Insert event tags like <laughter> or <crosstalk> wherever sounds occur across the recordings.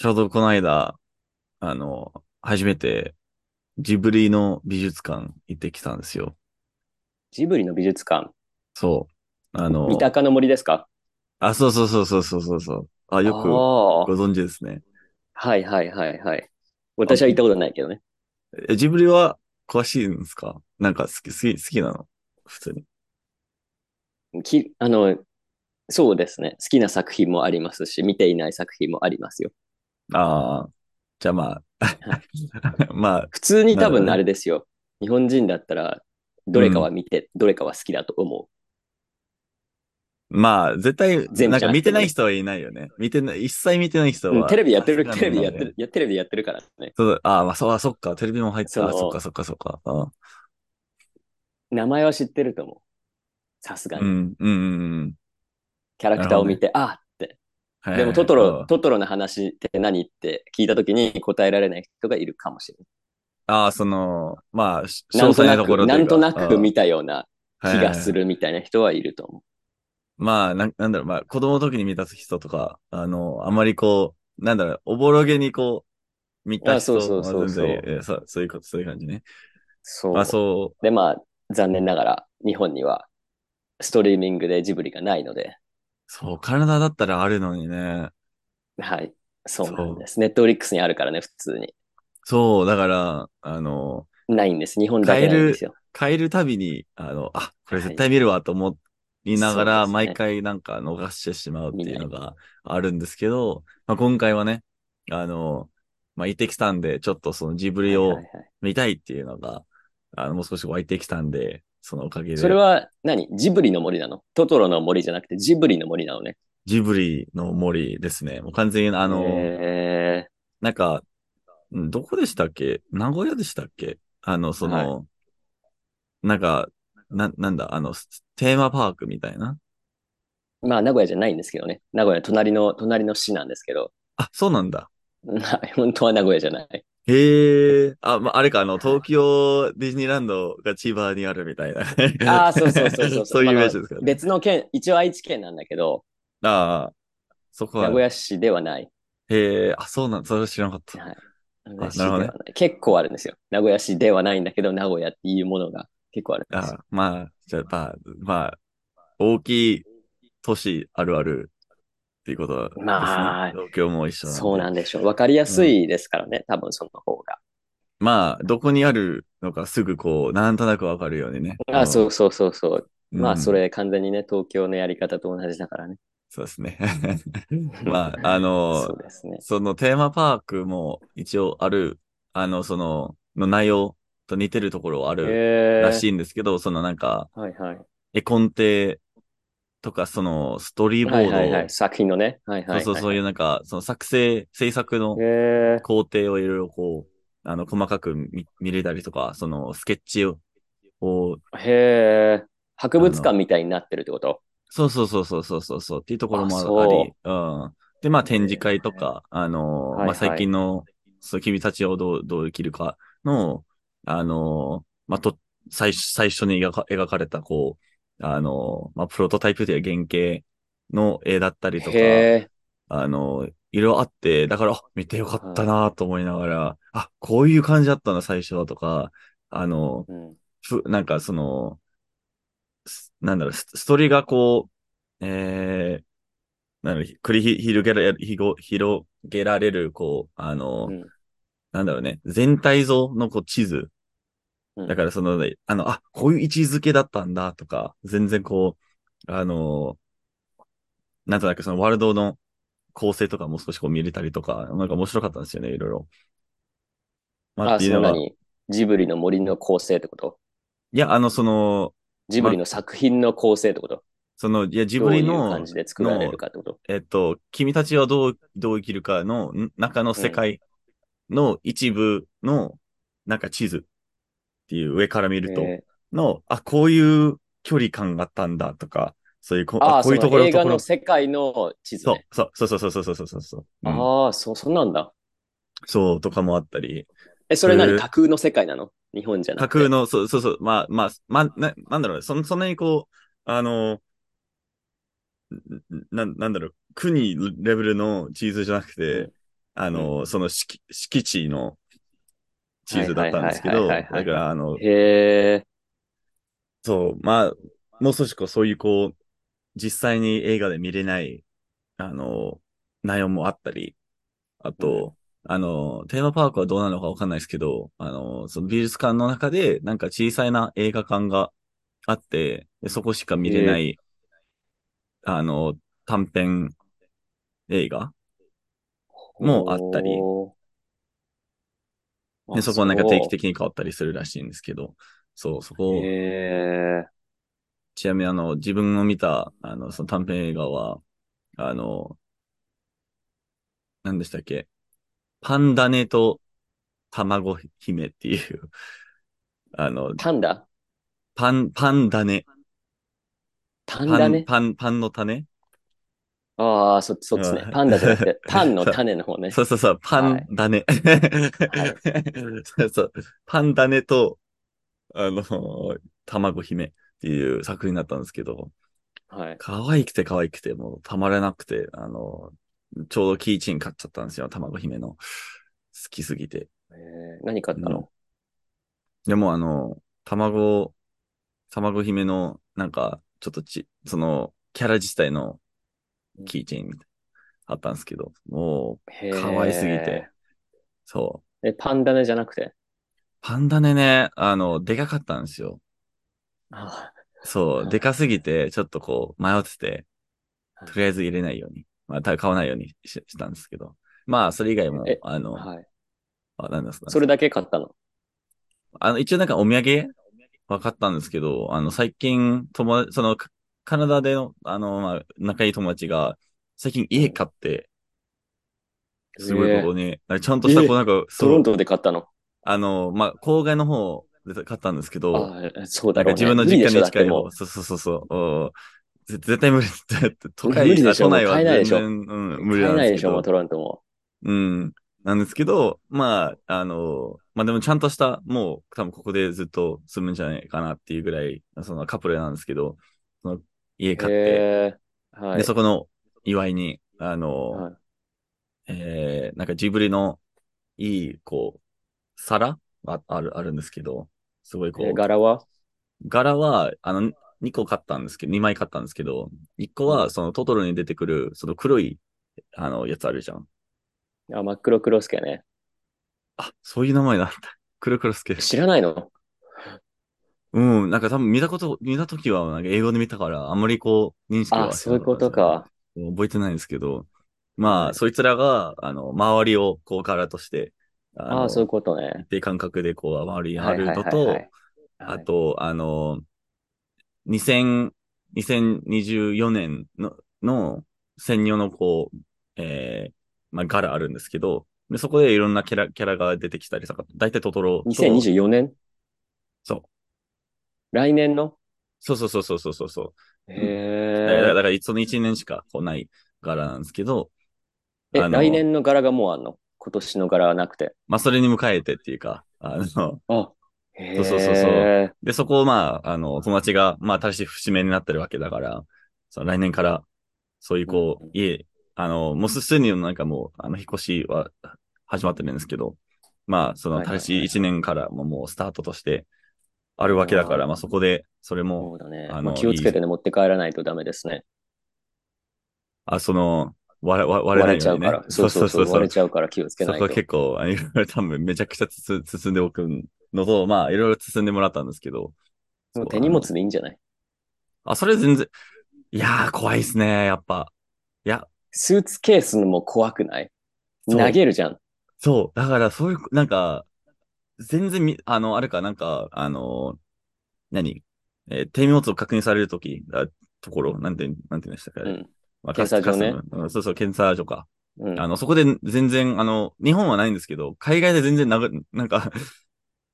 ちょうどこの間、あの、初めてジブリの美術館行ってきたんですよ。ジブリの美術館？そう。あの、三鷹の森ですか？あ、そうそうそうそうそうそうそう。あ、よくご。存知ですね。はいはいはいはい。私は行ったことないけどね。えジブリは詳しいんですか？なんか好き、好き、好きなの？普通に。き、あの、そうですね。好きな作品もありますし、見ていない作品もありますよ。ああ、じゃあまあ、<laughs> まあ、普通に多分あれですよ。日本人だったら、どれかは見て、どれかは好きだと思まあ、絶対、全部なんか見てないじ人はいないよね。見てない、一切見てない人う。うんは。テレビやってる、テレビやってる、いや、テレビやってるからね。そうああ、まあ、そう、あそっか、テレビも入ってた。あ、そのそっか、そっか、そっか。あ名前は知ってると思う。さすがに。うん、うん、うんうん。キャラクターを見て、あでもトトロ、あトトロの話って何って聞いたときに答えられない人がいるかもしれああ、その、まあ、詳細なところく、なんとなく見見たような気がするみたいな人はいると思まあ、なんなんだろう、まあ、子供の時に見た人とか、あの、あまりこう、なんだろう、おぼろげにこう、見た人あそうそうそうそう。そうそういうこと、そういう感じね。う。そう。まあ、そで、まあ、残念ながら日本にはストリーミングでジブリがないので、う、そう、カナダだったらあるのにね。はい。そうなんです。ネットフリックスにあるからね、普通に。そう、だから、あの、ないんです。日本だけなんですよ。変えるたびに、あの、あ、これ絶対見るわと思いながら、そうですね毎回なんか逃してしまうっていうのがあるんですけど、まあ、今回はね、あの、まあ、行ってきたんで、ちょっとそのジブリをはいはいはい見たいっていうのが、あの、もう少し湧いてきたんで、そのおかげで。それは何？ジブリの森なの？トトロの森じゃなくてジブリの森なのね。ジブリの森ですね。もう完全に、あの、えなんか、んどこでしたっけ？名古屋でしたっけ？あの、その、なんか、な、なんだ、あの、ステーマパークみたいな？ー、まあ、名古屋じゃないんですけどね。名古屋、隣の、隣の市なんですけど、あ、そうなんだ。ま <laughs> あ本当は名古屋じゃない。へえ、あ、まあ、あれか、あの、東京ディズニーランドが千葉にあるみたいな。ああ、そうそうそうそう。<laughs> そういうイメージですからね。別の県、一応愛知県なんだけど、ああ、そこは。名古屋市ではない。へえ、あ、そうなん、それは知らなかった。はい。名古屋市なるほどねではない。結構あるんですよ。名古屋市ではないんだけど、名古屋っていうものが結構あるんですよ。あまあ、じゃあ、まあ、まあ、大きい都市あるあるっていうことですね。まあ東京も一緒なんで。そうなんでしょう。わかりやすいですからね、多分その方が。まあ、どこにあるのかすぐこう、なんとなくわかるようにね。あそうそうそうそう。うん。まあ、それ完全にね、東京のやり方と同じだからね。そうですね。<laughs> まあ、あのそうですね。そのテーマパークも一応ある、あの、その、の内容と似てるところはあるへらしいんですけど、そのなんか、はいはい。絵コンテとか、その、ストーリーボード、はいはいはい。作品のね。はいはいはい。そうそう、そういうなんか、その作成、制作の。工程をいろいろこう、あの、細かく見見れたりとか、その、スケッチを、をへえ。博物館みたいになってるってこと？そうそうそうそうそうそうそうっていうところもああり、うん。で、まあ展示会とか、あのーはいはいまあ最近の、そう、君たちをどう、どう生きるかの、あのーまあと、最初、最初に描か描かれた、こう、あのーまあプロトタイプというか原型の絵だったりとか。あのーいろいろあって、だから、あ見てよかったなと思いながら、あ、こういう感じだったな、最初はとか、あのーうん。ふ、なんかその、すなんだろう、スストーリーがこう、えー、なんだろう、繰り広げられ広げられる、こう、あの、うんなんだろうね、全体像のこう地図。うん。だからその、ね、あの、あ、こういう位置づけだったんだとか、全然こう、あの、なんとなくそのワールドの構成とかも少しこう見れたりとか、なんか面白かったんですよね、いろいろ。まあ、っていうのが。そんなにジブリの森の構成ってこと？いや、あの、その、ジブリの作品の構成ってこと？その、いや、ジブリのどういう感、じで作られるかってこと？えっと、君たちはどう、どう生きるかのん中の世界の一部の、なんか地図っていう上から見ると、えの、あ、こういう距離感があったんだとか、そういうこ、ーああ、こういうところところ。の世界の地図そう。ね。、そう、そうそうそうそうそうそうそう。うん。ああ、そう、そんなんだ。そうとかもあったり、え、それ何？架空の世界なの？日本じゃなくて。架空の、そうそうそう、まあ、まあ、まあ、な、なんだろうね、そんそんなにこう、あの、な、なんだろう、国レベルのチーズじゃなくて、うん。あの、その敷敷地の地図だったんですけど、だから、あの、へえ。そう、まあ、もう少しこう、そういうこう、実際に映画で見れない、あの、内容もあったり、あと、あの、テーマパークはどうなのかわかんないですけど、あの、その美術館の中で、なんか小さいな映画館があって、でそこしか見れない、あの、短編映画もあったりで、そこはなんか定期的に変わったりするらしいんですけど、そう、そこ、へえ。ちなみにあの、自分の見た、あの、その短編映画は、あの、何でしたっけ？パンダネと卵姫っていう、<laughs> あの、パンダ？パン、パンダネ。パン、パンダね。パン、パンの種？ああ、そ、そっちねう。んパンダじゃなくて、<laughs> パンの種の方ね。そうそうそう、パンダネ。<laughs> そうそう、パンダネと、あの、卵姫っていう作品だったんですけど、はい。可愛くて可愛くて、もうたまらなくて、あの、ちょうどキーチン買っちゃったんですよ、卵姫の。好きすぎて。えー何買ったの？でもあの、卵、卵姫の、なんか、ちょっとち、その、キャラ自体のキーチンみたいなあったんですけど、もう、可愛すぎて。そう。え、パンダネじゃなくて？パンダネね、あの、でかかったんですよ。あそうう、んでかすぎて、ちょっとこう、迷ってて、はいとりあえず入れないように、まあ、た買わないようにししたんですけど。まあ、それ以外もえ、あの、はい。あ、なんですかそれだけ買ったの？あの、一応なんかお土産？は買ったんですけど、あの、最近、友達、その、カカナダでの、あの、まあ、仲いい友達が、最近家買って、すごいここに、ちゃんとした、こうなんか、トロントで買ったの？あの、まあ、郊外の方で買ったんですけど、そうだね。なんか自分の実家に近い方、無理でしょだってもそうそうそうそう絶対無理だって、都無会、理でしょあ都内は全然、うん、う無理な買えないでしょ、もんですけどう。トロントも。うん。なんですけど、まあ、あの、まあでもちゃんとした、もう多分ここでずっと住むんじゃないかなっていうぐらい、そのカップルなんですけど、家買って、はい。で、そこの祝いに、あの、はいえー、なんかジブリのいい、こう、皿？あある、あるんですけど、すごいこえう、柄は？柄は、あの、2個買ったんですけど、2枚買ったんですけど、1個はそのトトロに出てくる、その黒い、あの、やつあるじゃん。あ、真っ黒クロスケね。あ、そういう名前なんだ。クルクロスケ。知らないの？うん、なんか多分見たこと、見たときはなんか英語で見たから、あんまりこう、認識はあ、そういうことか。覚えてないんですけど、まあ、はいそいつらが、あの、周りをこう柄として、あのああ、そういうことね。一定間隔でこう、周りにはいはい貼るのと、はいはい。あと、あの、2000、2024年の、の専用のこう、えー、まあ、柄あるんですけど、で、そこでいろんなキャラ、キャラが出てきたりとか、大体トトロと。2024年？そう。来年の？そうそうそうそうそうそう。へだから、だえ。からその1年しかこうない柄なんですけど、え、来年の柄がもうあんの？今年の柄はなくて。まあ、それに迎えてっていうか、あの、あ、へそうそうそうそうえ。で、そこをまあ、あの、友達が、まあ、新しい節目になってるわけだから、その来年から、そういうこうんう、家、あの、もうすでになんかもう、あの、引っ越しは始まってるんですけど、まあ、その新しい1年からももうスタートとしてあるわけだから、まあ、そこで、それも、そうだね。あのまあ気をつけてね、持って帰らないとダメですね。あ、その、割れ、割割れないようにね割れちゃうから。。そうそうそう。割れちゃうから気をつけそこないと。結構、あいろいろ多分めちゃくちゃつつ包んでおくのと、まあ、いろいろ包んでもらったんですけど。もう手荷物でいいんじゃない？あ、それ全然、いやー、怖いっすね、やっぱ。いや、スーツケースのも怖くない？投げるじゃん。そう。だから、そういう、なんか、全然み、あの、あれか、なんか、あの、何？えー手荷物を確認されるとき、あところ、なんて、なんて言うんでしたか、うん。まあ検査所ねうんそうそう、検査所か。うん。あの、そこで全然、あの、日本はないんですけど、海外で全然なぐ、なんか、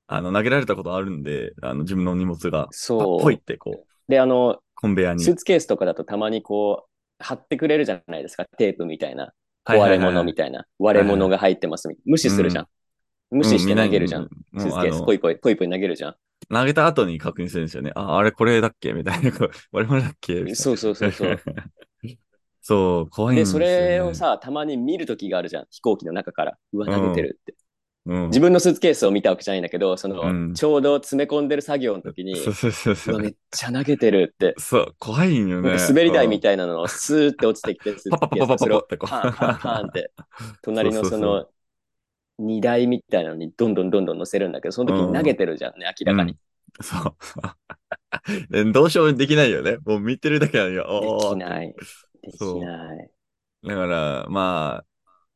あの、投げられたことあるんで、あの、自分の荷物が、そうあぽいって、こう、で、あの、コンベヤに。スーツケースとかだとたまにこう、貼ってくれるじゃないですか。テープみたいな。壊れはいはいはい物みたいな。割れ物が入ってますみたいな。無視するじゃん。無視して投げるじゃん。うスーツケース、ポイポイ、ポイポイ投げるじゃん。投げた後に確認するんですよね。あ、あれこれだっけ？みたいな。<laughs> 我々だっけ？そうそうそうそう。<laughs> そう、怖いんで、そですよ、ね。れを、さ、たまに見るときがあるじゃん。飛行機の中から。うわ、投げてるって。うん、自分のスーツケースを見たわけじゃないんだけど、その、うんちょうど詰め込んでる作業の時に、そうそうそうそう。めっちゃ投げてるって。そう、怖いんよね。滑り台みいたいなのをスーって落ちてきて、<laughs> スーツケースパパパパパパそれをってこうパンパンパンって、隣のその、荷台みたいなのにどんどんどんどん乗せるんだけど、その時に投げてるじゃんね、明らかに。そう。<laughs> でどうしようもできないよね。もう見てるだけなんよ。できない。できない。だから、まあ、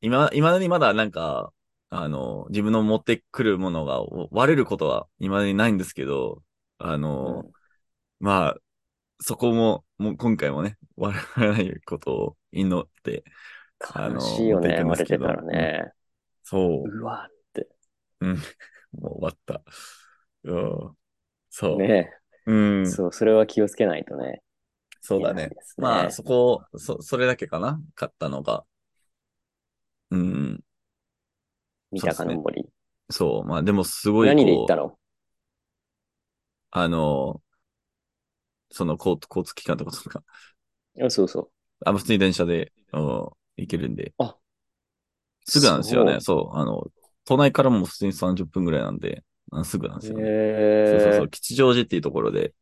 今、今だにまだなんか、あの、自分の持ってくるものが割れることは今だにないんですけど、あの、うんまあ、そこも、もう今回もね、<laughs> 割らないことを祈って、あの悲しいよね、割れてたらね。そう、うわって。<laughs> もう終わった。うん、そう。ねうん、そう、それは気をつけないとね。そうだねねまあ、そこ、そ、それだけかな買ったのが。うん、三鷹の森。そう。まあ、でもすごい。何で行ったの？あの、その交交通機関とかとか、あそうそう。あ、普通に電車で、うん行けるんで。あすぐなんですよね。そう。あの、都内からも普通に30分ぐらいなんで、あすぐなんですよね。そうそうへそう。吉祥寺っていうところで、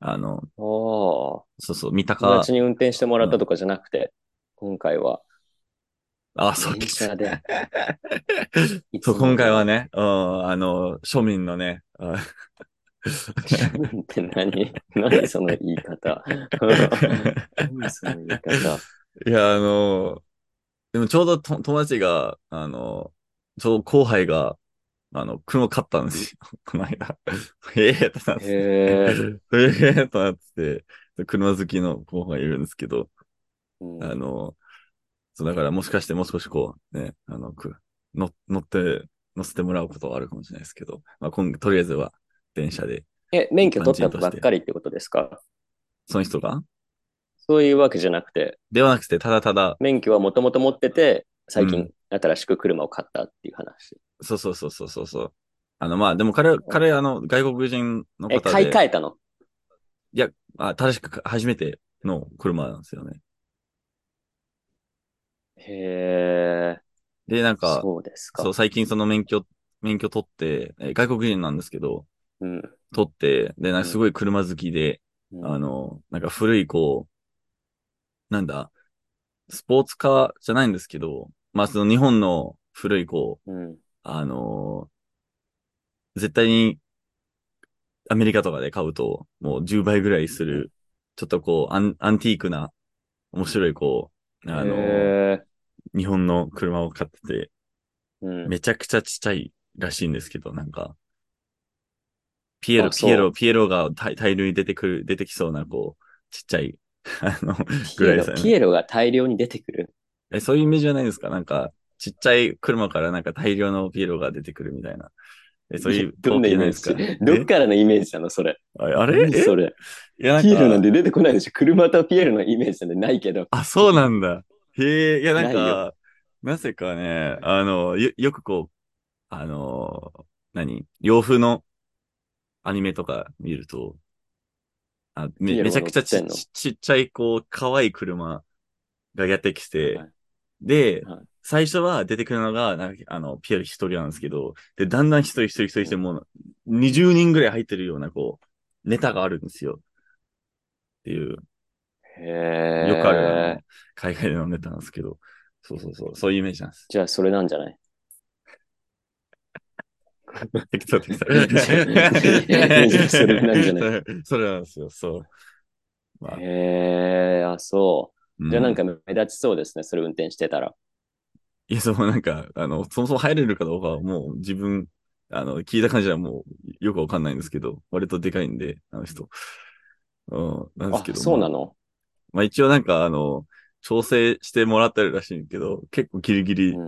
あの。そうそう、三友鷹、達に運転してもらったとかじゃなくて、今回はあ、そうで。<laughs> いつそう、も今回はね、うん、あの、庶民のね、あ庶民って何？何その言い方。<laughs> 何その言い方。いや、あの、でもちょうどと友達が、あの、ちょうど後輩が、あの、車買ったんですよ。<laughs> この間。<laughs> ええってなって。へええとなって。て、車好きの後輩いるんですけど、うん。あの、そうだからもしかしてもう少しこう、ね、あの、く乗乗って、乗せてもらうことはあるかもしれないですけど、まあ、今とりあえずは電車で、え、免許取ったばっかりってことですか？その人が？そういうわけじゃなくて、ではなくて、ただただ、免許はもともと持ってて、最近うん新しく車を買ったっていう話。そうそうそうそうそうそう。あの、まあ、でも彼、彼、あの、外国人のえ、方で、買い替えたの？いや、あ、確か初めての車なんですよね。へえ、で、なんか、そうですか。そう、最近その免許、免許取って、え外国人なんですけど、うん。取って、で、なんかすごい車好きで、うんあの、なんか古いこう、なんだ、スポーツカーじゃないんですけど、まあその日本の古いこう、うん。あの絶対にアメリカとかで買うともう10倍ぐらいする、ちょっとこうアン、アンティークな面白いこう、あのへー。日本の車を買ってて、うん。めちゃくちゃちっちゃいらしいんですけど、なんか、ピエロ、ピエロ、ピエロが大大量に出てくる、出てきそうな、こう、ちっちゃい、<laughs> あの、ピぐらエロ、いですよね。ピエロが大量に出てくる。え、そういうイメージじゃないですか？なんか、ちっちゃい車からなんか大量のピエロが出てくるみたいな。え、そういうどんなイメーですか？ジどっからのイメージなの？それ。ああれそれ。いや、なんピエロなんか、て出てこないでしょ。車とピエロのイメージなんてないけど。あ、そうなんだ。へえ、いや、なんないか、なぜかね、あの、よ、よくこう、あの、何？洋風のアニメとか見ると、あめめちゃくちゃちちちっちゃい、こう、可愛い車がやってきて、はいで、はい。最初は出てくるのが、なんかあの、ピエロ一人なんですけど、で、だんだん一人一人一人して、もう、20人ぐらい入ってるような、こう、ネタがあるんですよ。っていう、へえ。よくある、海外でのネタなんですけど、そうそうそう、そういうイメージなんです。じゃあ、それなんじゃない？適当適当。<laughs> それなんじゃないそれなんですよ、そう。まあへえ、あ、そう。うじゃあなんか目立ちそうですね。それ運転してたら。いや、そう、なんか、あの、そもそも入れるかどうかはもう自分、あの、聞いた感じはもうよくわかんないんですけど、割とでかいんで、あの人。うん、なんですあけ、ど。まあそうなの？まあ一応なんか、あの、調整してもらってるらしいけど、結構ギリギリ、うんっ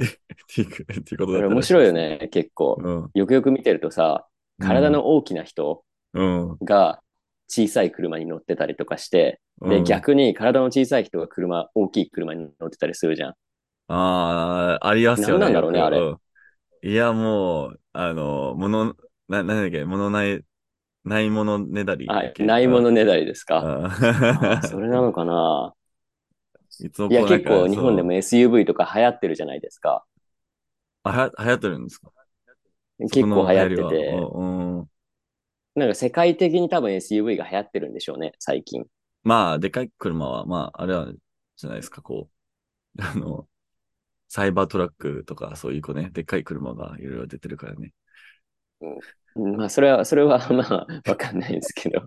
ていうことこだった面白いよ。ね、結構。うん。よくよく見てるとさ、体の大きな人うん。が小さい車に乗ってたりとかして、で、うん、逆に体の小さい人が車、大きい車に乗ってたりするじゃん。ああ、ありますよね。何なんだろうねあれいや、もう、あの、もの、な、なんだっけ、ものない、ないものねだりだは。い。ないものねだりですか。それなのかないつもいや、結構日本でも SUV とか流行ってるじゃないですか。あ、はや流行ってるんですか？結構流行ってて、うんうんなんか世界的に多分 SUV が流行ってるんでしょうね、最近。まあ、でかい車は、まあ、あれは、じゃないですか、こう、<laughs> あの、サイバートラックとか、そういうこうね、でっかい車がいろいろ出てるからね。うんまあ、それは、それはまあ、わかんないですけど。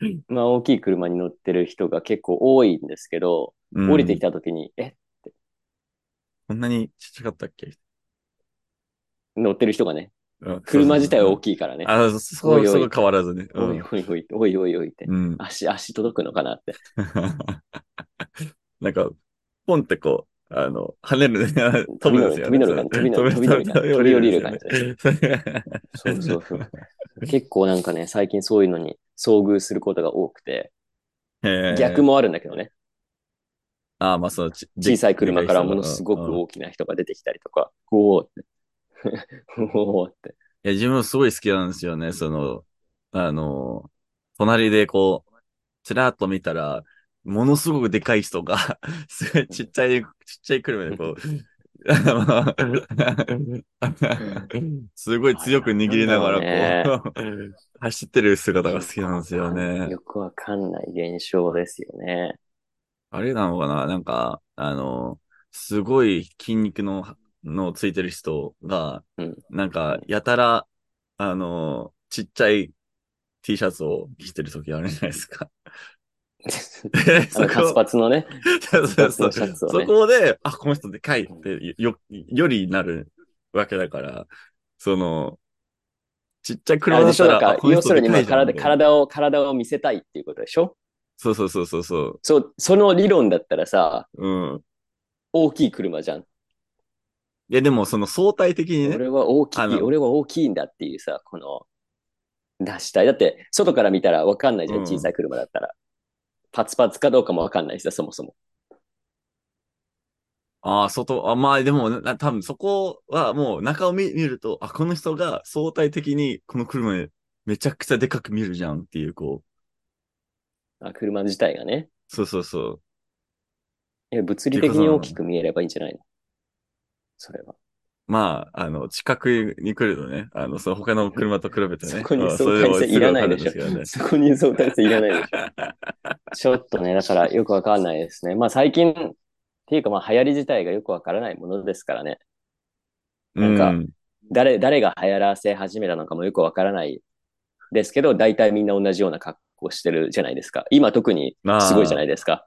<clears throat> まあ、大きい車に乗ってる人が結構多いんですけど、うん降りてきた時に、え、こんなにちっちゃかったっけ？乗ってる人がね、うん車自体は大い。きいからね。あ、そそこ、おいおいそこ変わらずね。うおいん。おいおい、おいおいおいって。うん。足、足届くのかなって。<laughs> なんか、ポンってこう、あの、跳ねるね、飛ぶんですよね。飛び乗る飛び乗る飛び乗る感じ飛び降りる感じそうそうそう。結構なんかね、最近そういうのに遭遇することが多くて、逆も。もあるんだけどね。ああ、まあそう、ち小さい車からものすごく大きな人が出てきたりとか、おーって。<laughs> おーって。いや、自分すごい好きなんですよね。その、あの、隣でこう、ちらっと見たら、ものすごくでかい人が、<laughs> すごいちっちゃい、ちっちゃい車でこう、<laughs> すごい強く握りながら、こう、走ってる姿が好きなんですよね。よくわかんない現象ですよね。あれなのかな？なんか、あの、すごい筋肉の、のついてる人が、うんなんか、やたら、あの、ちっちゃい T シャツを着てる時あるじゃないですか。<laughs> あの、カツパツのね、そうそうそう。シャツをそね。こで、あ、この人でかいって、よ、よりなるわけだから、その、ちっちゃいあれでしょ、車だったら、要するに、まあ、体、体を、体を見せたいっていうことでしょ？そうそうそうそうそう。そう、その理論だったらさ、うん。大きい車じゃん。いや、でも、その相対的にね、俺は大きい、俺は大きいんだっていうさ、この、出したい。だって、外から見たらわかんないじゃん、うん小さい車だったら。パツパツかどうかもわかんないしさ、そもそも。ああ、外、あ、まあでも、な多分そこはもう中を見見ると、あ、この人が相対的にこの車めちゃくちゃでかく見るじゃんっていう、こう、あ車自体がね。そうそうそう。いや物理的に大きく見えればいいんじゃないの？それは。まあ、あの、近くに来るとね、あの、その他の車と比べてね。そこにまあ相対性いらないでしょそこに相対性いらないでしょ。ちょっとね、だからよくわかんないですね。まあ最近、っていうかまあ流行り自体がよくわからないものですからね。なんかうん誰、誰が流行らせ始めたのかもよくわからないですけど、大体みんな同じような格好してるじゃないですか。今特にすごいじゃないですか。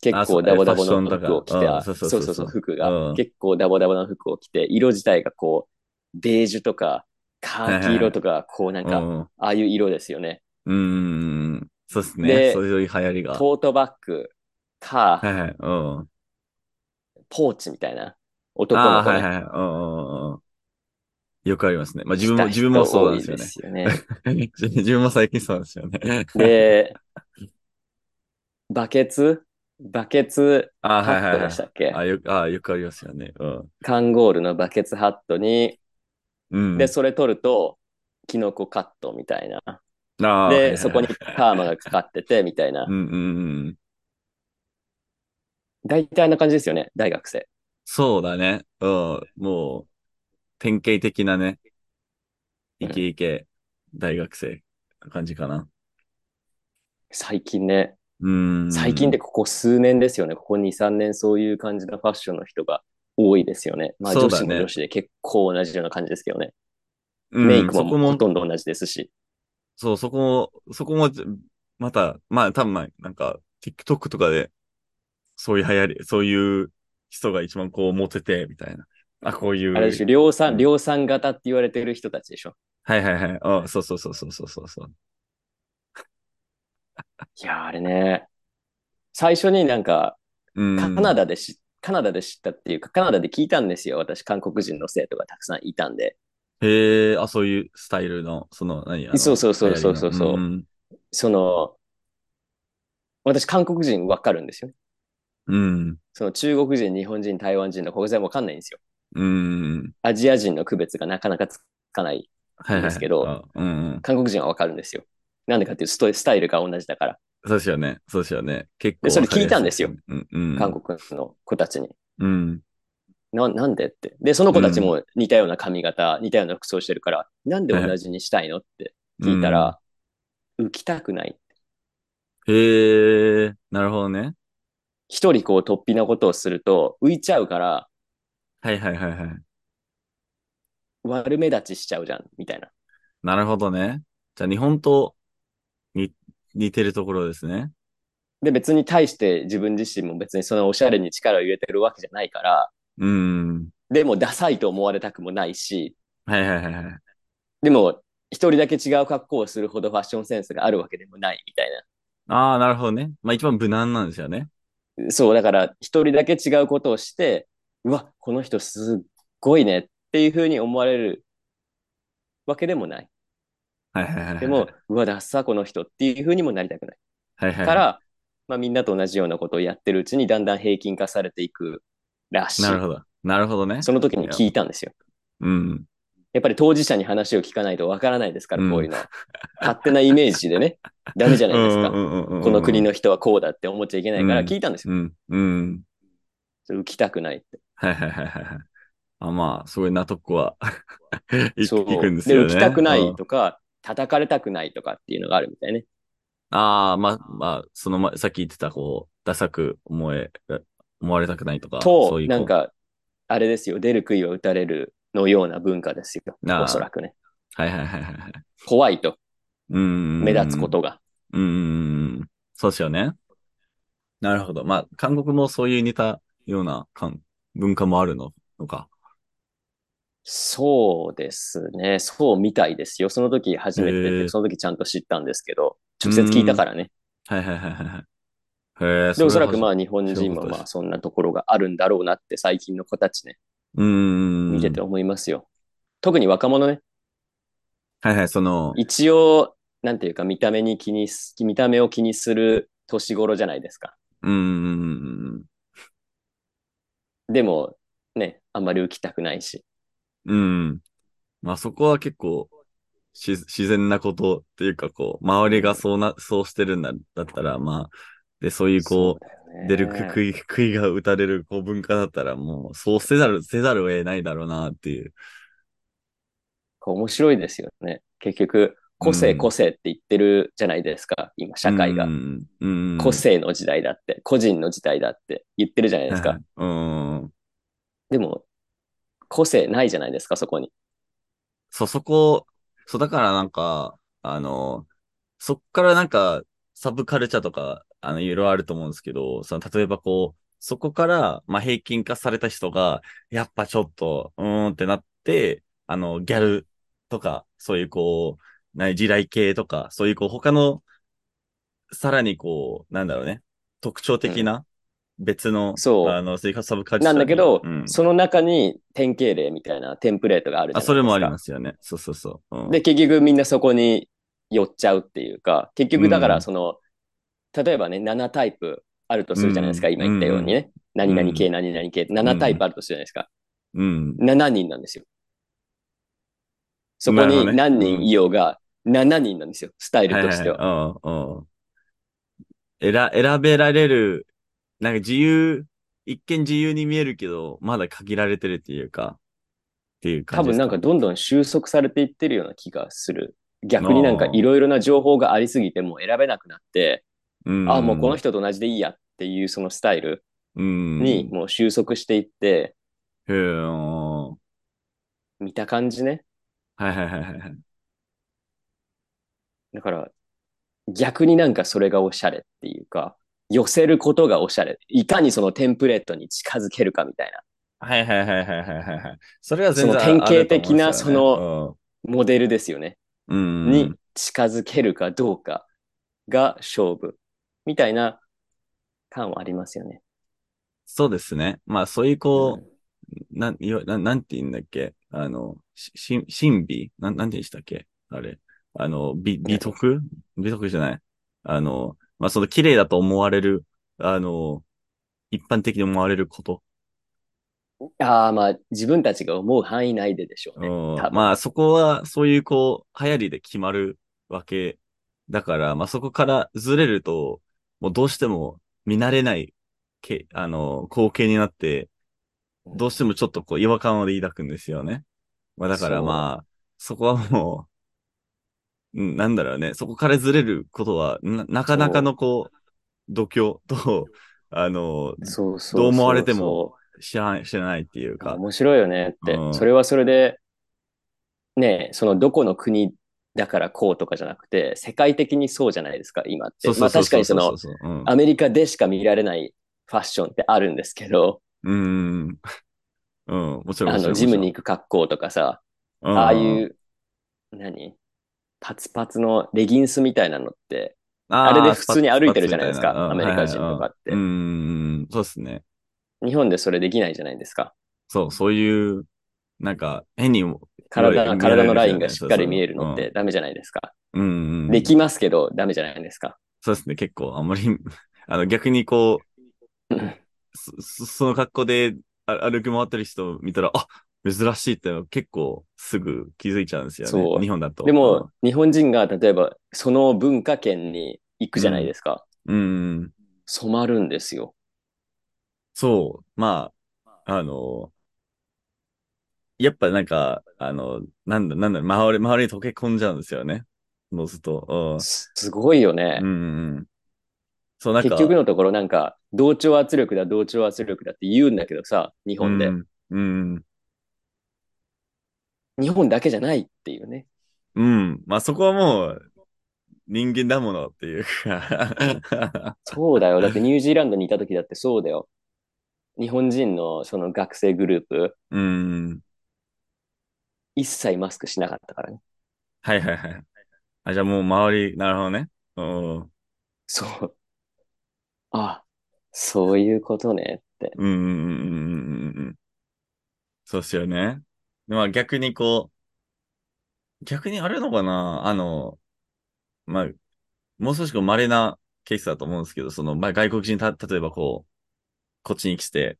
結構ダボダボの服を着て、そそうそううそう服うがん結構ダボダボの服を着て、色自体がこう、ベージュとか、カーキ色とか、こうなんか、うんああいう色ですよね。うーん。そうですね。でそういう流行りが。トートバッグか、はいはい。うん。ポーチみたいな。男の子ね。はいはい。うんうんうんうん。よくありますね。まあ自分も、自分もそうなんですよね。<laughs> 自分も最近そうですよね。で、バケツバケツあハットはいはいはい。でしたっけ？あよく、あよくありますよね。うん。カンゴールのバケツハットに、うん。で、それ取ると、キノコカットみたいな。あで、いそこにパーマがかかってて、みたいなう。んうんうん。大体な感じですよね、大学生。そうだね。うん。もう、典型的なね、イケイケ大学生な感じかな。最近ね、うん。最近でここ数年ですよね。ここ2、3年そういう感じのファッションの人が多いですよね。まあ女子も女子で結構同じような感じですけどね。うん、メイクもほとんど同じですし。そう、そこも、そこも、また、まあ多分まあ、なんか、TikTok とかで、そういう流行り、そういう人が一番こうモテて、みたいな。あ、こういう。あれでしょ、量う産、ん量産型って言われてる人たちでしょ。はいはいはい。あそうそうそうそうそうそう。いやー、あれね。最初になんか、うん。カナダでし、カナダで知ったっていうか、カナダで聞いたんですよ。私、韓国人の生徒がたくさんいたんで。へえ、あ、そういうスタイルの、その、何あのそうそうそうそうそうそう流行りのんその、私、韓国人わかるんですよ。うん。その中国人、日本人、台湾人の国際もわかんないんですよ。うん。アジア人の区別がなかなかつかない。はいはい。ですけどあうんうん。韓国人はわかるんですよ。なんでかっていうとストスタイルが同じだから。そうですよね。そうですよね。結構。で、それ聞いたんですよ。うん、うん。韓国の子たちに。うん。な、なんでって。で、その子たちも似たような髪型、似たような服装してるから、なんで同じにしたいのって聞いたら、浮きたくない。へえ、なるほどね。一人こう突飛なことをすると浮いちゃうからはいはいはいはい。悪目立ちしちゃうじゃん、みたいな。なるほどね。じゃあ日本とに似てるところですね。で、別に対して自分自身も別にそのおしゃれに力を入れてるわけじゃないから、うん。でもダサいと思われたくもないし、はいはいはいはい。でも一人だけ違う格好をするほどファッションセンスがあるわけでもないみたいああ、なるほどね。まあ一番無難なんですよね。な。そう、だから一人だけ違うことをして、うわ、この人すっごいねっていうふうに思われるわけでもない。はいはいはいはい。でも、うわ、ダッサこの人っていうふうにもなりたくない。はいはいはい。から、まあみんなと同じようなことをやってるうちにだんだん平均化されていくらしい。なるほど。なるほどね。その時に聞いたんですよ。うん。やっぱり当事者に話を聞かないとわからないですから、うんこういうのは。勝手なイメージでね、<laughs> ダメじゃないですか。かこの国の人はこうだって思っちゃいけないからうん聞いたんですよ。うん。うん。それ浮きたくないって。はいはいはいはいはい。あ、まあ、すごい納得はい <laughs> そう。いくんですよね。浮きたくなうんいとか、叩かれたくないとかっていうのがあるみたいね。ああ、まあ、まあ、そのま、さっき言ってた、こう、ダサく思え、思われたくないとか、そと、ういう、なんか、あれですよ、出る杭は打たれるのような文化ですよ。おそらくね。はいはいはいはいはい。怖いと、うん。目立つことが。うん。うん。うん。そうですよね。なるほど。まあ、韓国もそういう似たような韓文化もあるののか。そうですね。そうみたいですよ。その時初めて出て、へえその時ちゃんと知ったんですけど、直接聞いたからね。はいはいはいはいはい。へえ、で、おそらくまあ、あ日本人もそういうことですまあそんなところがあるんだろうなって最近の子たちね、うーん。見てて思いますよ。特に若者ね、はいはい、その、一応、なんていうか見た目に気にす、見た目を気にする年頃じゃないですか。うーん。でも、ね、あんまり浮きたくないし。うん。まあそこは結構し自然なことっていうかこう、周りがそうな、そうしてるんだだったら、まあ、で、そういうこう、出るくい、杭が打たれるこう文化だったらもう、そうせざる、せざるを得ないだろうなっていう。面白いですよね。結局、個性、うん個性って言ってるじゃないですか、今、社会がう。ん。うん。個性の時代だって、個人の時代だって言ってるじゃないですか。<laughs> うん。でも、個性ないじゃないですか、そこに。そう、そこ、そう、だからなんか、あの、そっからなんか、サブカルチャーとか、あの、いろいろあると思うんですけど、その、例えばこう、そこから、まあ、平均化された人が、やっぱちょっと、うーんってなって、あの、ギャルとか、そういうこう、な地雷系とか、そういうこう、他の、さらにこう、なんだろうね、特徴的な、別の、そうあの、サブカルチャーに。なんだけど、うん、その中に典型例みたいなテンプレートがあるあ。それもありますよね。そうそうそう。うん、で、結局みんなそこに寄っちゃうっていうか、結局だからその、例えばね、7タイプあるとするじゃないですか、うん今言ったようにね。何々系、何々系、7タイプあるとするじゃないですか。うん。7人なんですよ。そこに何人いようが7人なんですよ、スタイルとしては。いはいはいうんうん選、選べられる、なんか自由、一見自由に見えるけど、まだ限られてるっていうか、っていう多感じですか？分なんかどんどん収束されていってるような気がする。逆になんかいろいろな情報がありすぎてもう選べなくなって、うん、あ、もうこの人と同じでいいやっていうそのスタイル人にもう収束していって、へーうん見た感じね。はいはいはいはいはい。だから逆になんかそれがおしゃれっていうか、寄せることがおしゃれ。いかにそのテンプレートに近づけるかみたいな。はいはいはいはいはいはいはい。それは全然その典型的なあると思モデルですよね。うん。に近づけるかどうかが勝負。みたいな感はありますよね。そうですね。まあそういうこう、うんなん、いわ、なん、なんて言うんだっけ？あの、し、し、神美なん、なんて言うんでしたっけ？あれ。あの、美、美徳？美徳じゃない。あの、まあ、その綺麗だと思われる、あの、一般的に思われること。ああ、まあ自分たちが思う範囲内ででしょうね。まあ、そこは、そういうこう、流行りで決まるわけだから、まあ、そこからずれると、もうどうしても見慣れない、け、あの、光景になって、どうしてもちょっとこう違和感を抱くんですよね。まあ、だからまあ、そこはもう、うんなんだろうね、そこからずれることは、な、なかなかのこう、度胸と、<laughs> あの、そうそうどう思われても知らない、知らないっていうか。面白いよねって。うんそれはそれで、ねえ、そのどこの国だからこうとかじゃなくて、世界的にそうじゃないですか、今って。そうそうまあ確かにその、アメリカでしか見られないファッションってあるんですけど、うん。うん、もちろん。あの、ジムに行く格好とかさ、うん、ああいう、何？パツパツのレギンスみたいなのって、ああれで普通に歩いてるじゃないですかアメリカ人とかってはいはいうん、うんそうですね。日本でそれできないじゃないですか。そう、そういう、なんか、変に、体体のラインがしっかり見えるのってダメじゃないですか。うん、うん。できますけど、ダメじゃないですか。そうですね、結構、あんまり、<laughs> あの、逆にこう、<laughs> そそその格好であ歩き回ってる人を見たら、あ珍しいっての結構すぐ気づいちゃうんですよね。そう日本だと。でも、日本人が例えばその文化圏に行くじゃないですか。うん、うん。染まるんですよ。そう、まあ、あの、やっぱなんか、あの、なんだ、なんだ、周り、周りに溶け込んじゃうんですよね。のずと。すすごいよねうん。う。んうん。そう、なんか、結局のところなんか、同調圧力だ、同調圧力だって言うんだけどさ、日本で。うん、うん。日本だけじゃないっていうね。うん。まあそこはもう、人間だものっていうかそうだよ。だってニュージーランドにいた時だってそうだよ。日本人のその学生グループ、うん。一切マスクしなかったからね。はいはいはい。あ、じゃあもう周り、なるほどね。うん。そう。あ、そういうことねって。うんうんうんうんうん。そうっすよね。でまあ逆にこう、逆にあるのかな？あの、まあ、もう少しこう稀なケースだと思うんですけど、その、まあ外国人た、例えばこう、こっちに来て、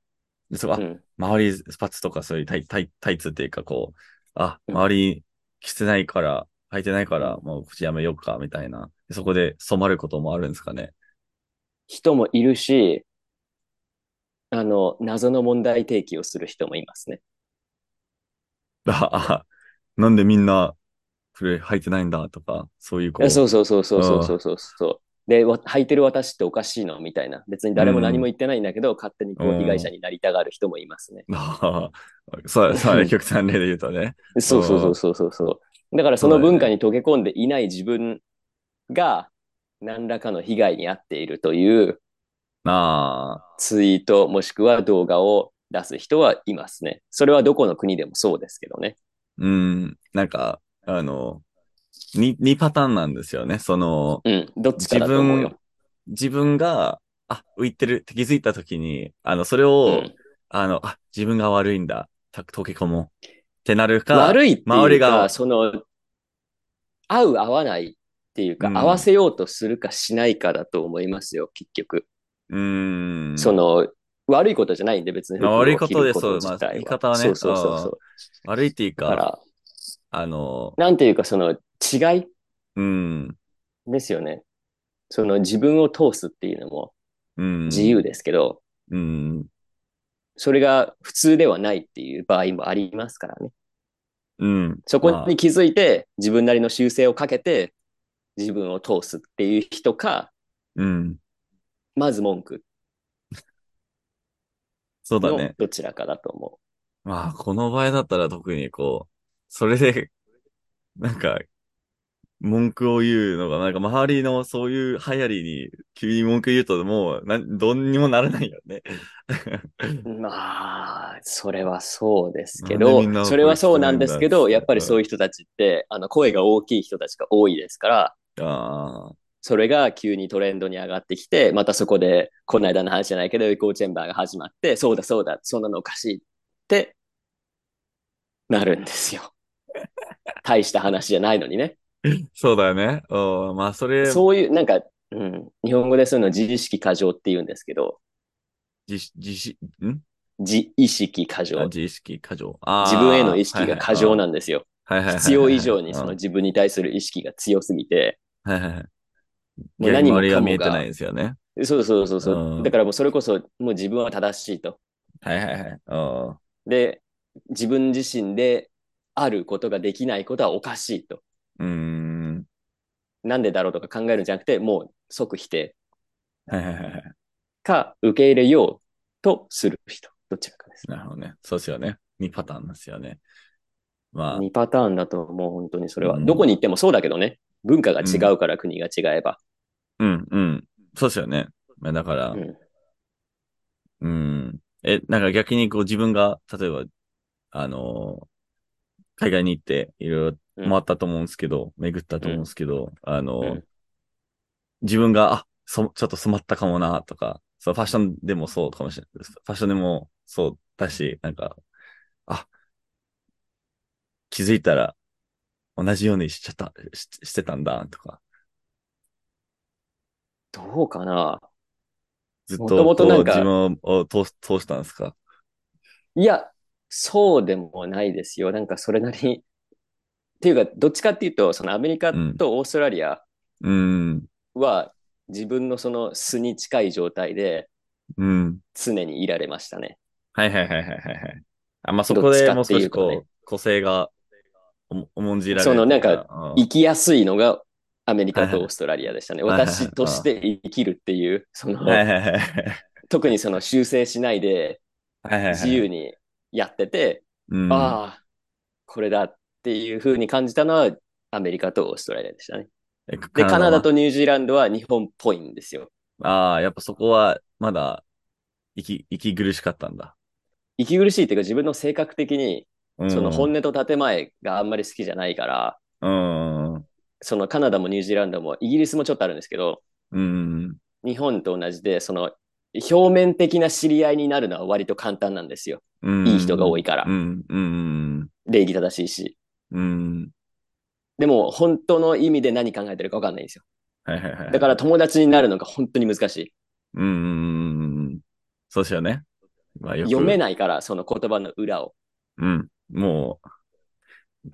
で、そこ、あうん。周りスパッツとかそういうタイタイタイツっていうかこう、あ、うん周り着てないから、履いてないから、もうこっちやめようか、みたいな。そこで染まることもあるんですかね？人もいるし、あの、謎の問題提起をする人もいますね。なんでみんなそれ履いてないんだとか、そういうこう。そうそうそうそうそうそうそう。で、履いてる私っておかしいのみたいな。別に誰も何も言ってないんだけど、うん、勝手にこう被害者になりたがる人もいますね。うん、<laughs> そうう、<laughs> 極端例で言うとね。そうそうそうそうそうそう。だからその文化に溶け込んでいない自分が何らかの被害に遭っているというツイートもしくは動画を出す人はいますね。それはどこの国でもそうですけどね。うん、なんか、あの、に、二パターンなんですよね。その、うん。どっちか自だと思う分よ。、自分が、あ、浮いてるって気づいたときに、あの、それうを、ん、あの、あ、自分が悪いんだ。た溶け込もう。ってなるか、悪いっていう周りがか、その、合う合わないっていうか、うん合わせようとするかしないかだと思いますよ、結局。うーん。その、悪いことじゃないんで別に悪いことでそうまあ言い方はねそうそうそうそう。悪いっていうか、だから、あの、なんていうかその違いうん、ですよね。その自分を通すっていうのもうん。自由ですけど、うん、それが普通ではないっていう場合もありますからね。うん。そこまあに気づいて自分なりの修正をかけて自分を通すっていう人か、うん。まず文句のそうだね。どちらかだと思まあ、この場合だったら特にこう、それで、<laughs> なんか、文句を言うのが、なんか周りのそういう流行りに急に文句言うともう、なん、どうにもならないよね。う。<laughs> まあ、それはそうですけどそれはそうなんですけど、やっぱりそういう人たちって、あの、声が大きい人たちが多いですから、ああ、それが急にトレンドに上がってきて、またそこで、この間の話じゃないけど、エコーチェンバーが始まって、そうだそうだ、そんなのおかしいって、なるんですよ。<laughs> 大した話じゃないのにね。そうだよね。うんまあ、それ、そういう、なんか、うん、日本語でそういうの自意識過剰って言うんですけど、自、自し、ん？自意識過あ剰。自意識過剰。自分への意識が過剰な。なんですよ。はいはい必要以上にそのうん自分に対する意識が強すぎて、はいはいはい。もう何もかも見えてないですよね。そうそうそうそう。うんだからもうそれこそもう自分は正しいと。はいはいはい。あで、自分自身であることができないことはおかしいと。ーうーん。なんでだろうとか考えるんじゃなくて、もう即否定はいはいはいはい。か受け入れようとする人。どちらかです。なるほどね。そうですよね。2パターンですよね。まあ、2パターンだと思う、本当にそれは。うんどこに行ってもそうだけどね。文化が違うから国が違えば。うんうん。そうですよね。まあだから、うんうん。え、なんか逆にこう自分が、例えば、あのー海外に行っていろいろ回ったと思うんですけど、巡ったと思うんですけど、あのーうん自分が、あ、そ、ちょっと染まったかもな、とか、そう、ファッションでもそうかもしれないです。ファッションでもそうだし、なんか、あ、気づいたら、同じようにしちゃった、ししてたんだ、とか、どうかな？ずっともと自分を通し通したんですか？いや、そうでもないですよ。なんかそれなりに。っていうか、どっちかっていうと、そのアメリカとオーストラリアうん、は自分のその素に近い状態でうん。常にいられましたね。はいはいはいはいはいはい。あ、まあそこでもう少しこう、個性がお重んじられるそのなんかうん生きやすいのがアメリカとオーストラリアでしたね。はいはい私として生きるっていう、その、はいはいはいはい。特にその修正しないで。自由にやってて、うん。ああ、これだっていう風に感じたのはアメリカとオーストラリアでしたね。えで、カナダはとニュージーランドは日本っぽいんですよ。ああ、やっぱそこはまだ息、息苦しかったんだ。息苦しいっていうか自分の性格的に、うん、その本音と建前があんまり好きじゃないから、うん。そのカナダもニュージーランドもイギリスもちょっとあるんですけど、うん。日本と同じで、その表面的な知り合いになるのは割と簡単なんですよ。うん。いい人が多いからうん。うん。礼儀正しいし。うん。でも本当の意味で何考えてるか分かんないんですよ。はいはいはい。だから友達になるのが本当に難しい。うんうんうんうん。そうですよね。まあ、読めないから、その言葉の裏を。うん。もう、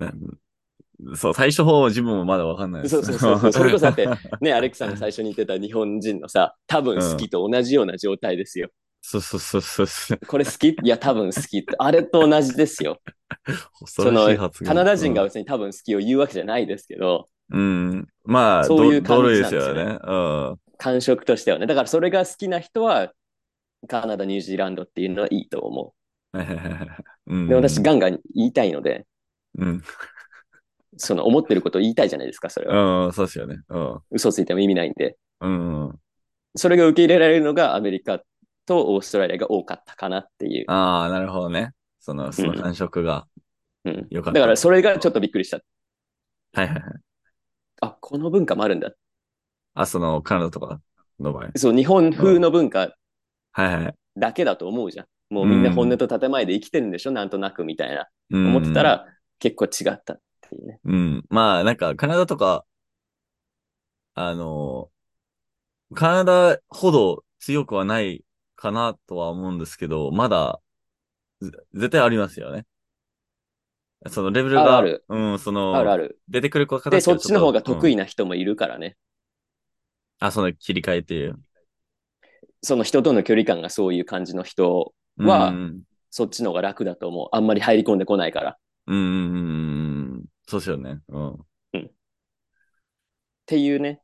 そう、最初方自分もまだわかんないです。そうそうそうそう。<laughs> それこそだって、ね、アレックさんが最初に言ってた日本人のさ、多分好きと同じような状態ですよ。そうそうそうそう。これ好きいや、多分好きって。あれと同じですよ。恐そのカナダ人が別に多分好きを言うわけじゃないですけど、うん。まあ、そういうど感じですなんですよねよね。感触としてはね。だからそれが好きな人は、カナダ、ニュージーランドっていうのはいいと思うん。はいはいはいはいうんう。で、私、ガンガン言いたいので、うん。その思ってることを言いたいじゃないですか、それは。うん、そうですよね。うん。嘘ついても意味ないんで。うん。それが受け入れられるのがアメリカとオーストラリアが多かったかなっていう。ああ、なるほどね。その、その感触が。うん、よかっただからそれがちょっとびっくりした。はいはいはい。あ、この文化もあるんだ。あ、その、カナダとかの場合。そう、日本風の文化はいはい。だけだと思うじゃん。もうみんな本音と建前で生きてるんでしょ、なんとなくみたいな。うん思ってた、ら結構違ったっていうね。うん。まあ、なんか、カナダとか、あの、カナダほど強くはないかなとは思うんですけど、まだ、ぜ絶対ありますよね。そのレベルが、あるうん、その、あるある。出てくる子形で、そっちの方が得意な。な人もいるからね。あ、その切り替えっていう。その人との距離感がそういう感じの人はうん、そっちの方が楽だと思う。あんまり入り込んでこないから。うん、うんうん。そうですよね。うん。ていうね。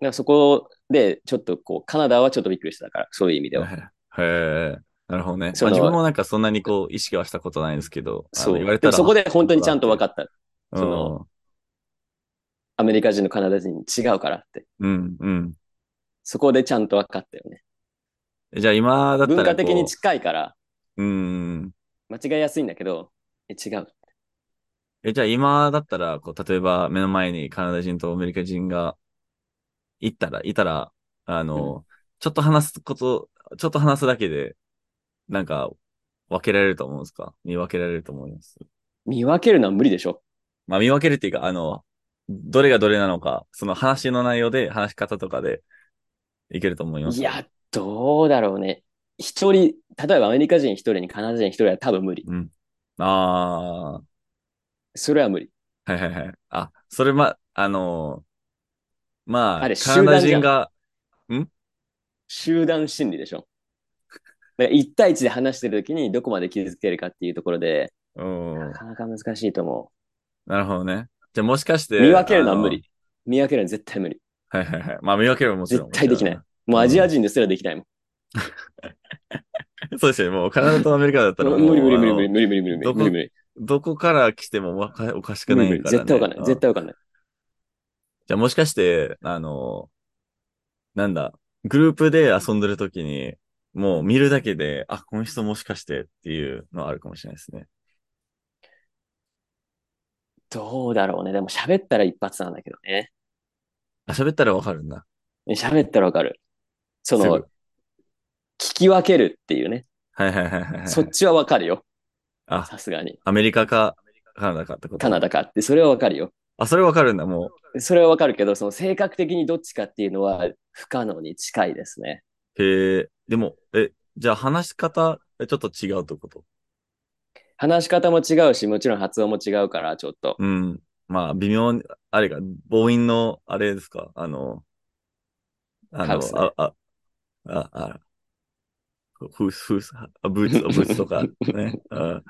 だからそこで、ちょっとこう、カナダはちょっとびっくりしたから、そういう意味では。へえ、なるほどね。まあ、自分もなんかそんなにこう意識はしたことないんですけど、そう。言われたらそこで本当にちゃんと分かった。うんそのアメリカ人のカナダ人違うからって。うん、うん。そこでちゃんと分かったよね。じゃあ今だったら文化的に近いから、うん。間違いやすいんだけど、え違う。え、じゃあ今だったら、こう、例えば目の前にカナダ人とアメリカ人がいたら、いたら、あの、ちょっと話すこと、ちょっと話すだけで、なんか、分けられると思うんですか？見分けられると思います？見分けるのは無理でしょ。まあ見分けるっていうか、あの、どれがどれなのか、その話の内容で、話し方とかで、いけると思います。いや、どうだろうね。一人、例えばアメリカ人一人にカナダ人一人は多分無理。うん。あそれは無理。あ、はいはいはい。あ、それま、あのまあ、あれカナダ集団じゃん人が、集団心理でしょ。だから1対1で話してるときにどこまで傷つけるかっていうところで、うんな。かなか難しいと思なるほどね。じゃあもしかして。う。見分けるのはあ無理。見分けるのは絶対無理。はいはいはい。まあ見分けるのはもちろん。絶対できないもうアジア人ですらできないもん。<laughs> そうですよね。もうカナダとアメリカだったらもう。無理無理無理無理無理無理無理無理無理無理どこから来てもわかおかしくないから、ね。絶対わかんない。うん絶対わかんない。じゃあもしかして、あの、なんだ、グループで遊んでる時に、もう見るだけで、あ、この人もしかしてっていうのはあるかもしれないですね。どうだろうね。でも喋ったら一発なんだけどね。あ、喋ったらわかるんだ。喋ったらわかる。その聞き分けるっていうね。はいはいはいはいはい。そっちはわかるよ。あ、さすがに。アメリカか、カナダかってこと？カナダかって、それはわかるよ。あ、それわかるんだ、もそれはわかるけど、その性格的にどっちかっていうのは不可能に近いですね。う。へえ、でも、え、じゃあ話し方、えちょっと違うってこと？話し方も違うし、もちろん発音も違うから、ちょっと。うん。まあ、微妙に、あれが、母音の、あれですか？あの、あの、ねあ、あ、あ、あ、フース、フース、あブーツ、ブーツとか、ね。<laughs> うん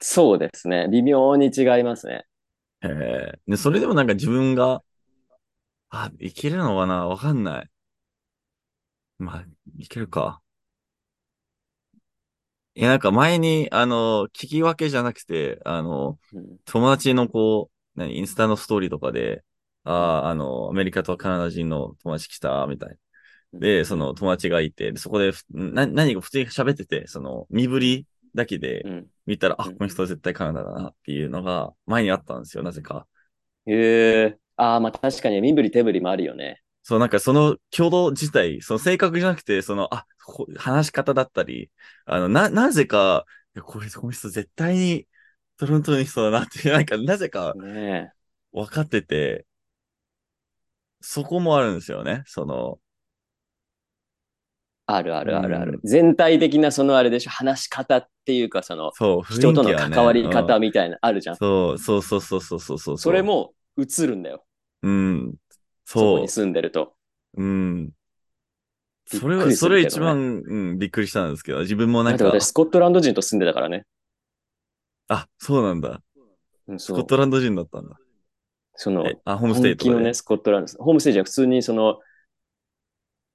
そうですね。微妙に違いますね。へえ。で、それでもなんか自分が、あ、いけるのかな？わかんない。まあ、いけるか。いや、なんか前に、あの、聞き分けじゃなくて、あの、うん友達のこう、何、インスタのストーリーとかで、ああ、あの、アメリカとカナダ人の友達来た、みたいな。で、その友達がいて、でそこでふ、な、何か普通に喋ってて、その、身振りだけでうん。見たら、あ、うんこの人は絶対カナダだなっていうのが前にあったんですよ、なぜか。へえ。ああ、まあ確かに身振り手振りもあるよね。そう、なんかその挙動自体、その性格じゃなくて、その、あ、こ話し方だったり、あの、な、なぜか、いやこれ、この人絶対にトロントの人だなって、<laughs> なんか、なぜかね分かってて、そこもあるんですよね。その、あるあるあるある。うん全体的なそのあれでしょ、話し方っていうか、その、そう、人との関わり方うんみたいな、あるじゃん。そう、そうそうそうそうそうそう。それ、も映るんだよ。うん。そこそうに、住んでると。うん。それは、びっくりすそれ一番、うん、びっくりしたんですけど、自分もなんか私、スコットランド人と住んでたからね。あ、そうなんだ。うん、ス。コットランド人だったんだ。その、え、あ、ホームステイとかで？本気のね、スコットランド、ホームステイじゃ普通にその、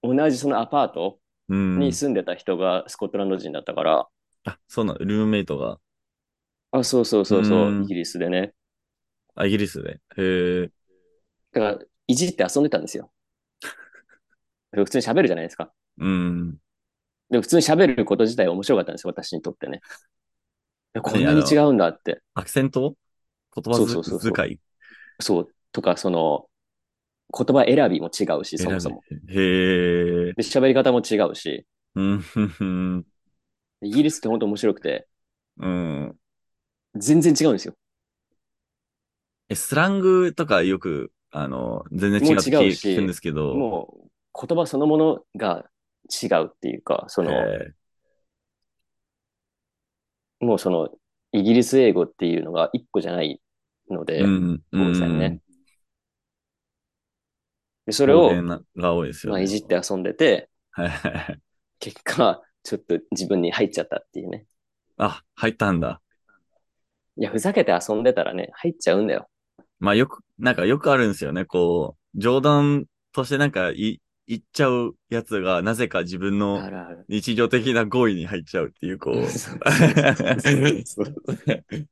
同じそのアパートうん。に住んでた人がスコットランド人だったから、あ、そうなの、ルームメイトが、あ、そうそうそうそうう、んイギリスでね。あ、イギリスで？へえ。だから、いじって遊んでたんですよ。<laughs> 普通に喋るじゃないですか。うん。でも普通に喋ること自体面白かったんですよ、私にとってね。こんなに違うんだって。アクセント？言葉そうそうそうそう遣い？そう。とか、その、言葉選びも違うし、そもそも。へえ。で、喋り方も違うし。イギリスって本当面白くて、うん。全然違うんですよ。え、スラングとかよく、あの、全然違うって聞くんですけど。もう、言葉そのものが違うっていうか、その、へもうその、イギリス英語っていうのが一個じゃないので、えうん。当然ね。でそそれを、が多いですよまあ、ね。いじって遊んでて。結果、ちょっと自分に入っちゃったっていうね。あ、入ったんだ。いや、ふざけて遊んでたらね、入っちゃうんだよ。まあよく、なんかよくあるんですよね。こう、冗談としてなんかい言っちゃうやつが、なぜか自分あの。日常的な語彙に入っちゃうっていう、こう。<laughs> <laughs>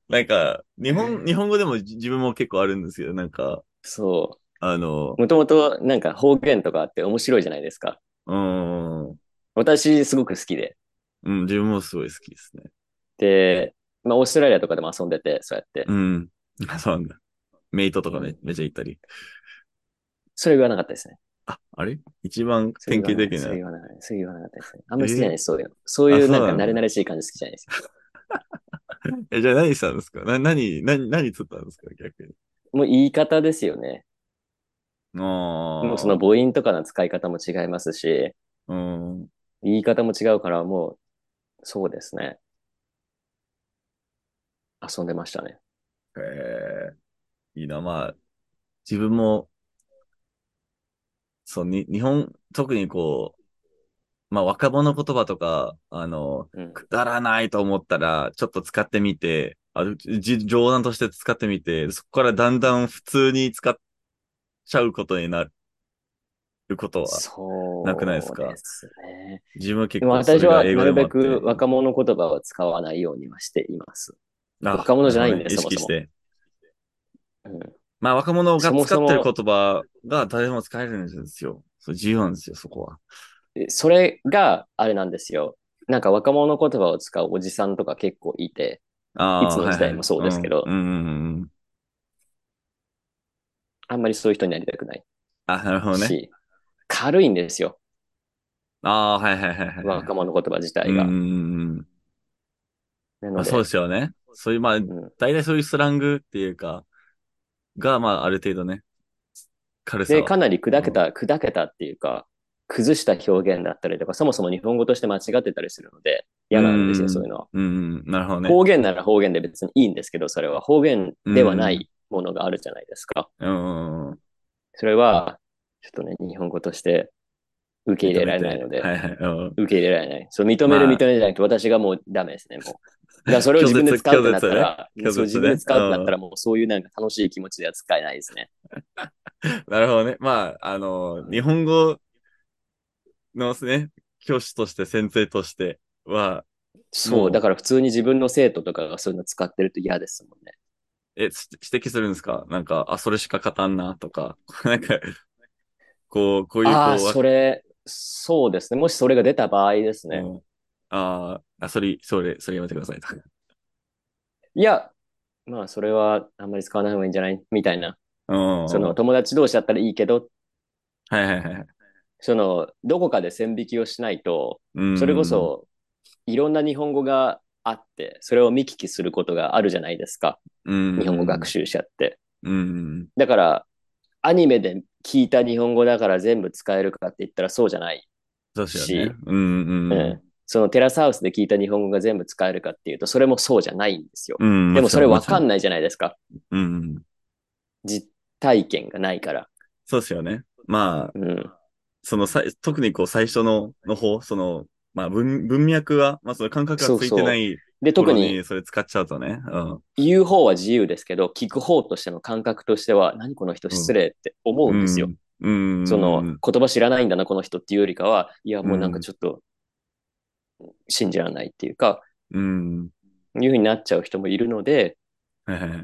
なんか、日本、日本語でも自分も結構あるんですけど、なんか、そあのう。、もともとなんか方言とかあって面白いじゃないですか。うーん、うん、私すごく好きで。自分もすごい好きですね。で、まあ、オーストラリアとかでも遊んでて、そうやって。うん。あそうなんだ。メイトとかめめっちゃ行ったり。それ言わなかったですね。あ、あれ？一番典型的な。言わなかった。それ言わなかったですね。あんまり好きじゃないです、そういうの。そういうなんか慣れ慣れしい感じ好きじゃないです。<laughs> え、じゃあ何したんですか？な、何、何、何釣ったんですか？逆に。もう言い方ですよね。もうその母音とかの使い方も違いますし、うん。言い方も違うから、もう、そうですね。遊んでましたね。へえ。いいな、まあ、自分もそう、に、日本、特にこう、まあ若者言葉とか、あの、うん。くだらないと思ったら、ちょっと使ってみて、あじ冗談として使ってみて、そこからだんだん普通に使っちゃうことになることは、そうなくないですか？ですね。自分は結構私はなるべく若者言葉を使わないようにはしています。あ若者じゃないんでるほどね意識して。うん、まあ若者が使ってる言葉が誰でも使えるんですよ。そう自由なんですよ、そこは。でそれがあれなんですよ。なんか若者言葉を使うおじさんとか結構いて、ああ、いつの時代もそうですけどはいはいうんうんうんうん。あんまりそういう人になりたくないあ、なるほどね。し、軽いんですよ。ああ、はいはいはいはい。若者言葉自体が。うんうんうん。なので、まあそうですよね。そういう、まあ、うん大体そういうスラングっていうか、が、まあある程度ね、軽さで、は。かなり砕けた、砕けたっていうか、崩した表現だったりとか、そもそも日本語として間違ってたりするので、嫌なんですよ、そういうのは。うんうん、なるほどね。方言なら方言で別にいいんですけど、それは方言ではないものがあるじゃないですか。それは、ちょっとね、日本語として受け入れられないので、はいはい。うん受け入れられない。そう、認めるまあ認めるじゃなくて、私がもうダメですね、もう。だからそれを自分で使うってなったら、拒 <laughs> 絶拒絶ねそう自分で使うってなったら、もうそういうなんか楽しい気持ちでは使えないですね。<laughs> なるほどね。まあ、あの、日本語のね、教師として、先生としては、そう、もうだから普通に自分の生徒とかがそういうの使ってると嫌ですもんね。え、つ指摘するんですか？なんか、あ、それしか勝たんな、とか。<laughs> なんか、こう、こういう、こう、ああ、わそれ、そうですね。もしそれが出た場合ですね。うんあーあ、それ、それ、それやめてくださいと。<laughs> いや、まあ、それはあんまり使わない方がいいんじゃない？みたいな。うん。その、友達同士だったらいいけど、はいはいはい。その、どこかで線引きをしないと、うんそれこ、そ、いろんな日本語があって、それを見聞きすることがあるじゃないですか。うん日本語学。習者って。うん。だから、アニメで聞いた日本語だから全部使えるかって言ったらそうじゃない。そうですよねし。うんうん。うんそのテラスハウスで聞いた日本語が全部使えるかっていうと、それもそうじゃないんですよ。うん。でもそれわかんない。じゃないですか。うん。実体験がないから。そうですよね。まあ、うん。そのさい、特にこう最初の、の方、その、まあ文、文脈が、まあその感覚がついてないで、特頃ににそれ使っちゃうとね。うん。言う方は自由ですけど、聞く方としての感覚としては、何この人失礼って思うんですよ。うん。うん。その言葉知らないんだな、この人っていうよりかは、いや、もうなんかちょっと信じられないっていうか、うん。いうふうになっちゃう人もいるので。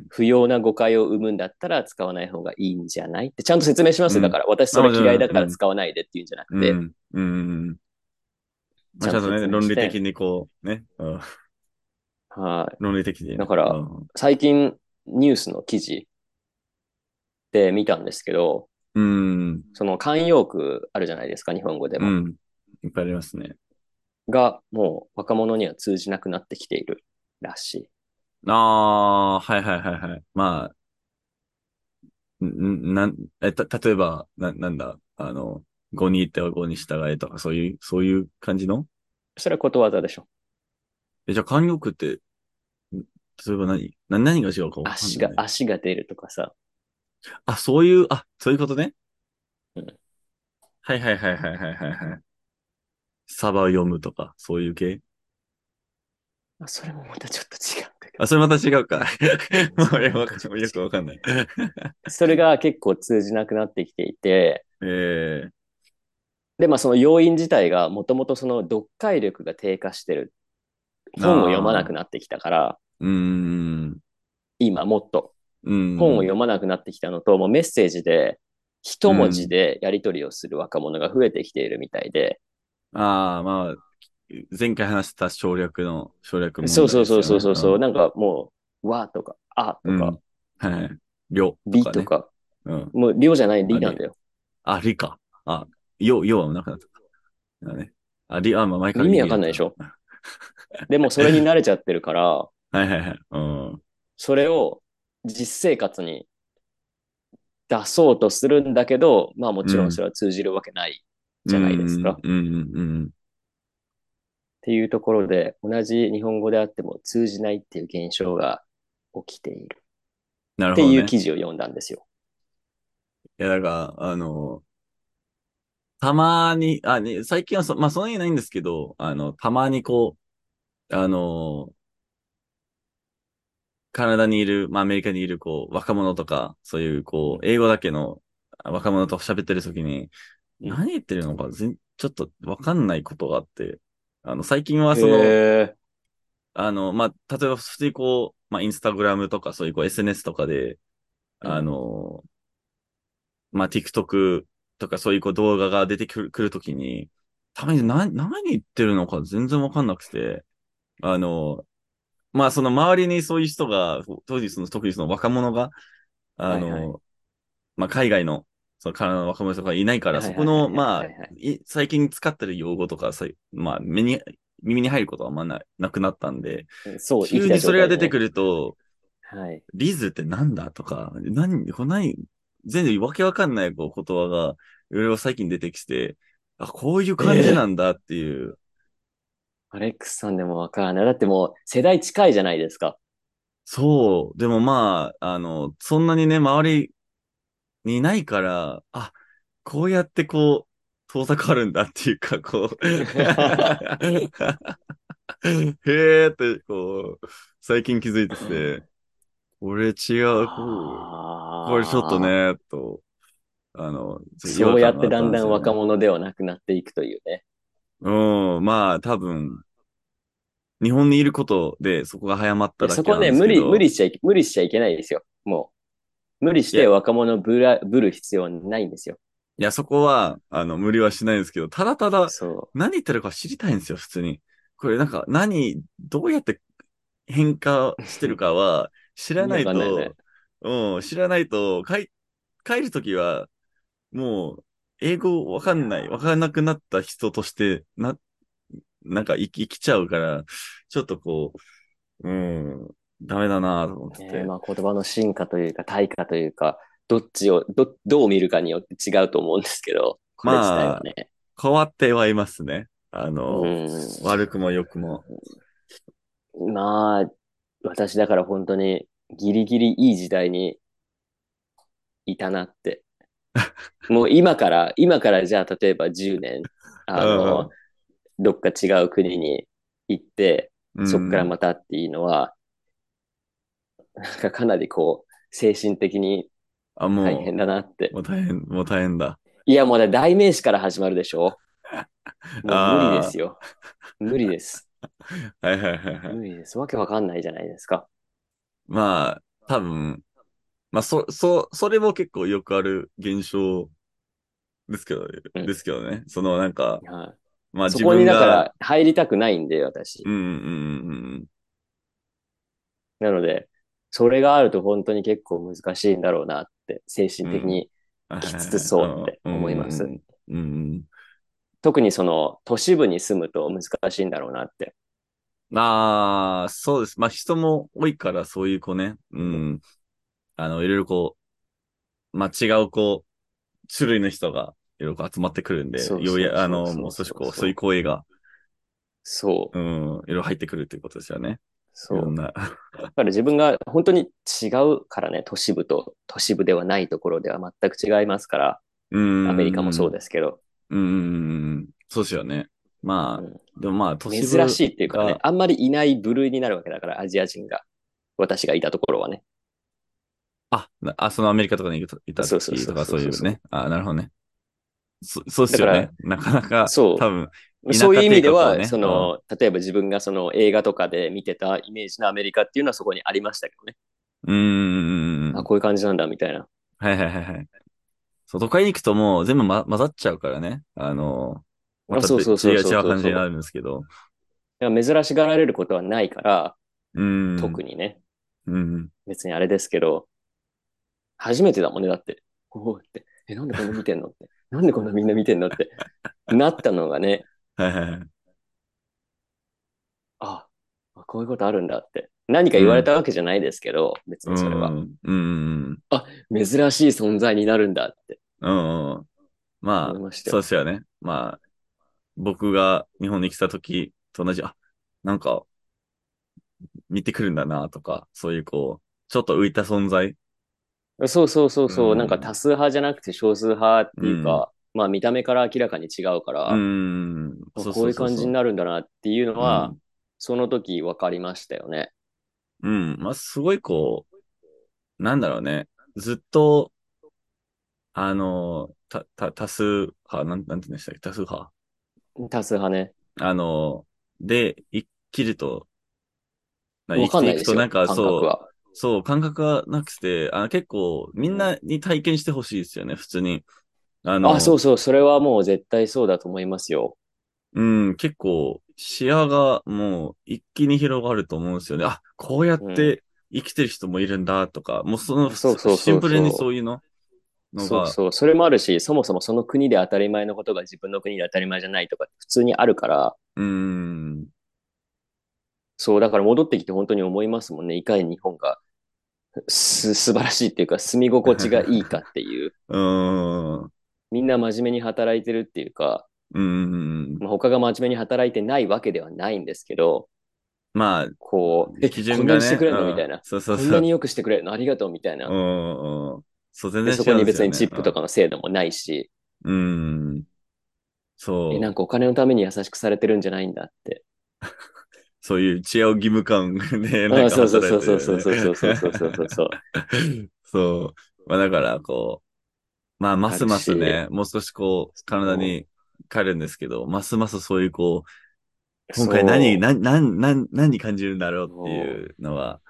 不要な誤解を生むんだったら使わない方がいいんじゃないってちゃんと説明しますよ。うんだから、私それ嫌いだから使わないでっていうんじゃなくて、うん。うん。まあ、ちゃんとね、論理的にこう、ね。うん。はい。論理的にね。だからうん最近ニュースの記事で見たんですけど、うん。その慣用句あるじゃないですか、日本語でも。うん。いっぱいありますね。が、もう若者には通じなくなってきているらしい。ああ、はいはいはいはい。まあ、んんなん、え、た、例えば、な、なんだ、あの、語に行っては語に従えとか、そういう、そういう感じの？それはことわざでしょ。え、じゃあ慣用句って、ん例えば何？な、何が違うかわかんない。足が、足が出るとかさ。あ、そういう、あ、そういうことね。うんはいはいはいはいはいはいはい。サバを読むとか、そういう系？あそれもまたちょっと違うんだけど。あ、それまた違うか。<laughs> もうよくよくわかんない。それが結構通じなくなってきていて、ええで、まあその要因自体がもともとその読解力が低下してる。本を読まなくなってきたから、うーん。今もっとうん。本を読まなくなってきたのと、もうメッセージで一文字でやり取りをする若者が増えてきているみたいで、ああ、まあ、前回話した省略の、省略問題そうそうそうそうそうなんかもう、わとか、あとうん。か、うんはい。量りとかね。とか、うん。もう量じゃないりなんだよ。あ、りか。あ、よ、よはなくなった。だね。あ、り、あ、まあ、前から意味わかんないでしょ？でもそれに慣れちゃってるから、<laughs> はいはいはい。うん。それを実生活に出そうとするんだけど、まあもちろんそれは通じるわけないじゃないですか。うん、うん、うん。っていうところで、同じ日本語であっても通じないっていう現象が起きているってなるほど、ね。いう記事を読んだんですよ。いや、だから、あの、たまに、あ、ね、最近はそ、まあ、そんなにないんですけど、あの、たまにこう、あの、カナダにいる、まあ、アメリカにいる、こう、若者とか、そういう、こう、英語だけの若者と喋ってる時に、うん。何言ってるのか全、ちょっとわかんないことがあって、あの、最近はその、へあの、まあ、例えば普通にこう、まあ、インスタグラムとかそういうこう SNS とかで、うん。あの、まあ、TikTok とかそういうこう動画が出てくる、くるときに、たまに何、何言ってるのか全然わかんなくて、あの、まあ、その周りにそういう人が、当時その、特にその若者が、あの、はいはまあ、海外の、そのカナダの若者とかいないから、そこの、まあ最近使ってる用語とかさ、まあ、目に、耳に入ることはあんまななくなったんで、ーそう、急にそれが出てくる。ると、はい。リズってなんだとか、何、これ何、全然わけわかんないこう言葉が、いろいろ最近出てきて、あ、こういう感じなんだっていう。<laughs> アレックスさんでもわからない。だってもう世代近いじゃないですか。そう。でもまあ、あの、そんなにね、周りにいないから、あ、こうやってこう、遠ざかるんだっていうか、こう。<laughs> へーって、こう、最近気づいてて、これ違う、これちょっと。ね、と、あの、そうやってだんだん若者。者ではなくなっていくというね。うん、まあ多分、日本にいることでそこが早まっただけそこはね、なんですけど。無理、無理しちゃい、無理しちゃいけないですよ。もう。無理して若者をぶら、ぶる必要はないんですよ。いや、そこは、あの、無理はしないんですけど、ただただ、そ何言ってるか知りたいんですよ、普通に。これなんか、何、どうやって変化してるかは、知らないと、ねうん、知らないと、帰、帰るときは、もう、英語わかんない、わからなくなった人として、な、なんか生き、生きちゃうから、ちょっとこう、うん、ダメだなと思ってう。て。ねまあ言葉の進化というか、対価というか、どっちを、ど、どう見るかによって違うと思うんですけど、これ自体はね。変わってはいますね。あの、うん。悪くも良くも。まあ、私だから本当にギリギリいい時代にいたなって。<laughs> もう今から、今からじゃあ例えば10年、あの、どっか違う国に行って、うんそっからまたっていうのは、なんかかなりこう、精神的に大変だなって。もう大変、もう大変だ。いや、もうね代名詞から始まるでしょ <laughs> もう無理ですよ。無理です。<laughs> はいはいはいはい。無理です。わけわかんないじゃないですか。まあ、多分、まあ、そ、そ、それも結構よくある現象ですけど、うんですけどね。そのなんか、はい。まあそこに自分が、だから入りたくないんで、私う。んうんうんなので、それがあると本当に結構難しいんだろうなって、精神的にうん。きつそうって思いますうんうんうん。特にその都市部に住むと難しいんだろうなって。ああ、そうです。まあ人も多いから、そういう子ね。うん。あの、いろいろこう、まあ違うこう、種類の人がいろいろ集まってくるんで、そうそうようや、あの、そうそうもう少しこう、そういう声が、そう、うん、いろいろ入ってくるっていうことですよね。そう。だから自分が本当に違うからね、都市部と都市部ではないところでは全く違いますから、うん。アメリカもそうですけど、うんうんうんうん。そうですよね。まあ、うんでもまあ、都市部珍しいっていうかねが、あんまりいない部類になるわけだから、アジア人が。私がいたところはね。あ、なあ、そのアメリカとかにいた時とかそういうね。あ、なるほどね。そそうですよね。なかなか、そう多分、そういう意味では、その、例えば自分がその映画とかで見てたイメージのアメリカっていうのはそこにありましたけどね。うーん。あ、こういう感じなんだみたいな。はいはいはいはい。そう、都会に行くともう全部、ま、混ざっちゃうからね。あの、まうそうそう違う違う感じになるんですけど。だから珍しがられることはないから、うん。特にね。うん。別にあれですけど、初めてだもんね、だって。おおって、え、なんでこんな見てんのって。<laughs> なんでこんなみんな見てんのって。なったのがね、はいはいはい。あ、あこういうことあるんだって。何か言われたわけじゃないですけど、別にそれは。うん。うん。珍しい存在になるんだってうん。うん。まあ、思いましたよ。そうですよね。まあ、僕が日本に来た時と同じ、あ、なんか、見てくるんだなとか、そういうこう、ちょっと浮いた存在。そうそうそうそう、うんなんか多数派じゃなくて少数派っていうか、まあ見た目から明らかに違うから、うん。あそうこういう感じになるんだなっていうのは、うんその時分かりましたよね。うん。まあ、すごいこう、なんだろうね。ずっと、あの、た、た、多数派、なん、なんて言うんでしたっけ？多数派？多数派ね。あの、で、生きると、な分かんないですよ。生きていくとなんか感覚そう、は。そう、感覚がなくて、あ結構、みんなに体験してほしいですよね、普通に。あの、あ、そうそう、それはもう絶対そうだと思いますよ。うん、結構、視野がもう一気に広がると思うんですよね。あ、こうやって生きてる人もいるんだとか、もうその、そうそうそうそうシンプルにそういうのそうそう。それもあるし、そもそもその国で当たり前のことが自分の国で当たり前じゃないとか普通にあるから、うん、そう、だから戻ってきて本当に思いますもんね。いかに日本がす素晴らしいっていうか、住み心地がいいかっていう。<laughs> うん、みんな真面目に働いてるっていうか、うん、まあ、他が真面目に働いてないわけではないんですけど、まあ、こう、え、基準がね、こんなにしてくれるの？うんみたいな。そうそうそう。こんなによくしてくれるの？ありがとうみたいなう。ん、うん。そう、全然違うね。そこに別にチップとかの制度もないし、うん。そう。え、なんかお金のために優しくされてるんじゃないんだって。<laughs> そういう知恵を義務感で、あなんかそうそう働そいうそうそうそうそうそうそうそう。<laughs> そう。まあだから、こう、まあ、ますますね、もう少しこう、カナダに帰るんですけど、ますますそういうこう、今回何、何、何、何、何感じるんだろうっていうのは、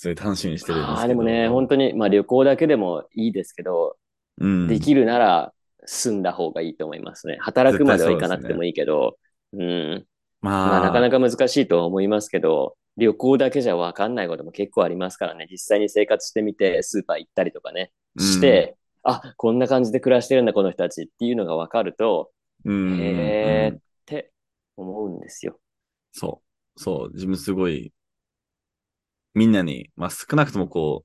すごい楽しみにしてるんですけど。ああ、でもね、本当に、まあ旅行だけでもいいですけど、うん。できるなら住んだ方がいいと思いますね。働くまではいかなくてもいいけど、うん。まあ、まあなかなか難しいとは思いますけど、旅行だけじゃわかんないことも結構ありますからね。実際に生活してみて、スーパー行ったりとかね、して、あ、こんな感じで暮らしてるんだ、この人たちっていうのがわかると、うん、うん、へーうんって思うんですよ。そう。そう。自分すごい、みんなに、まあ少なくともこ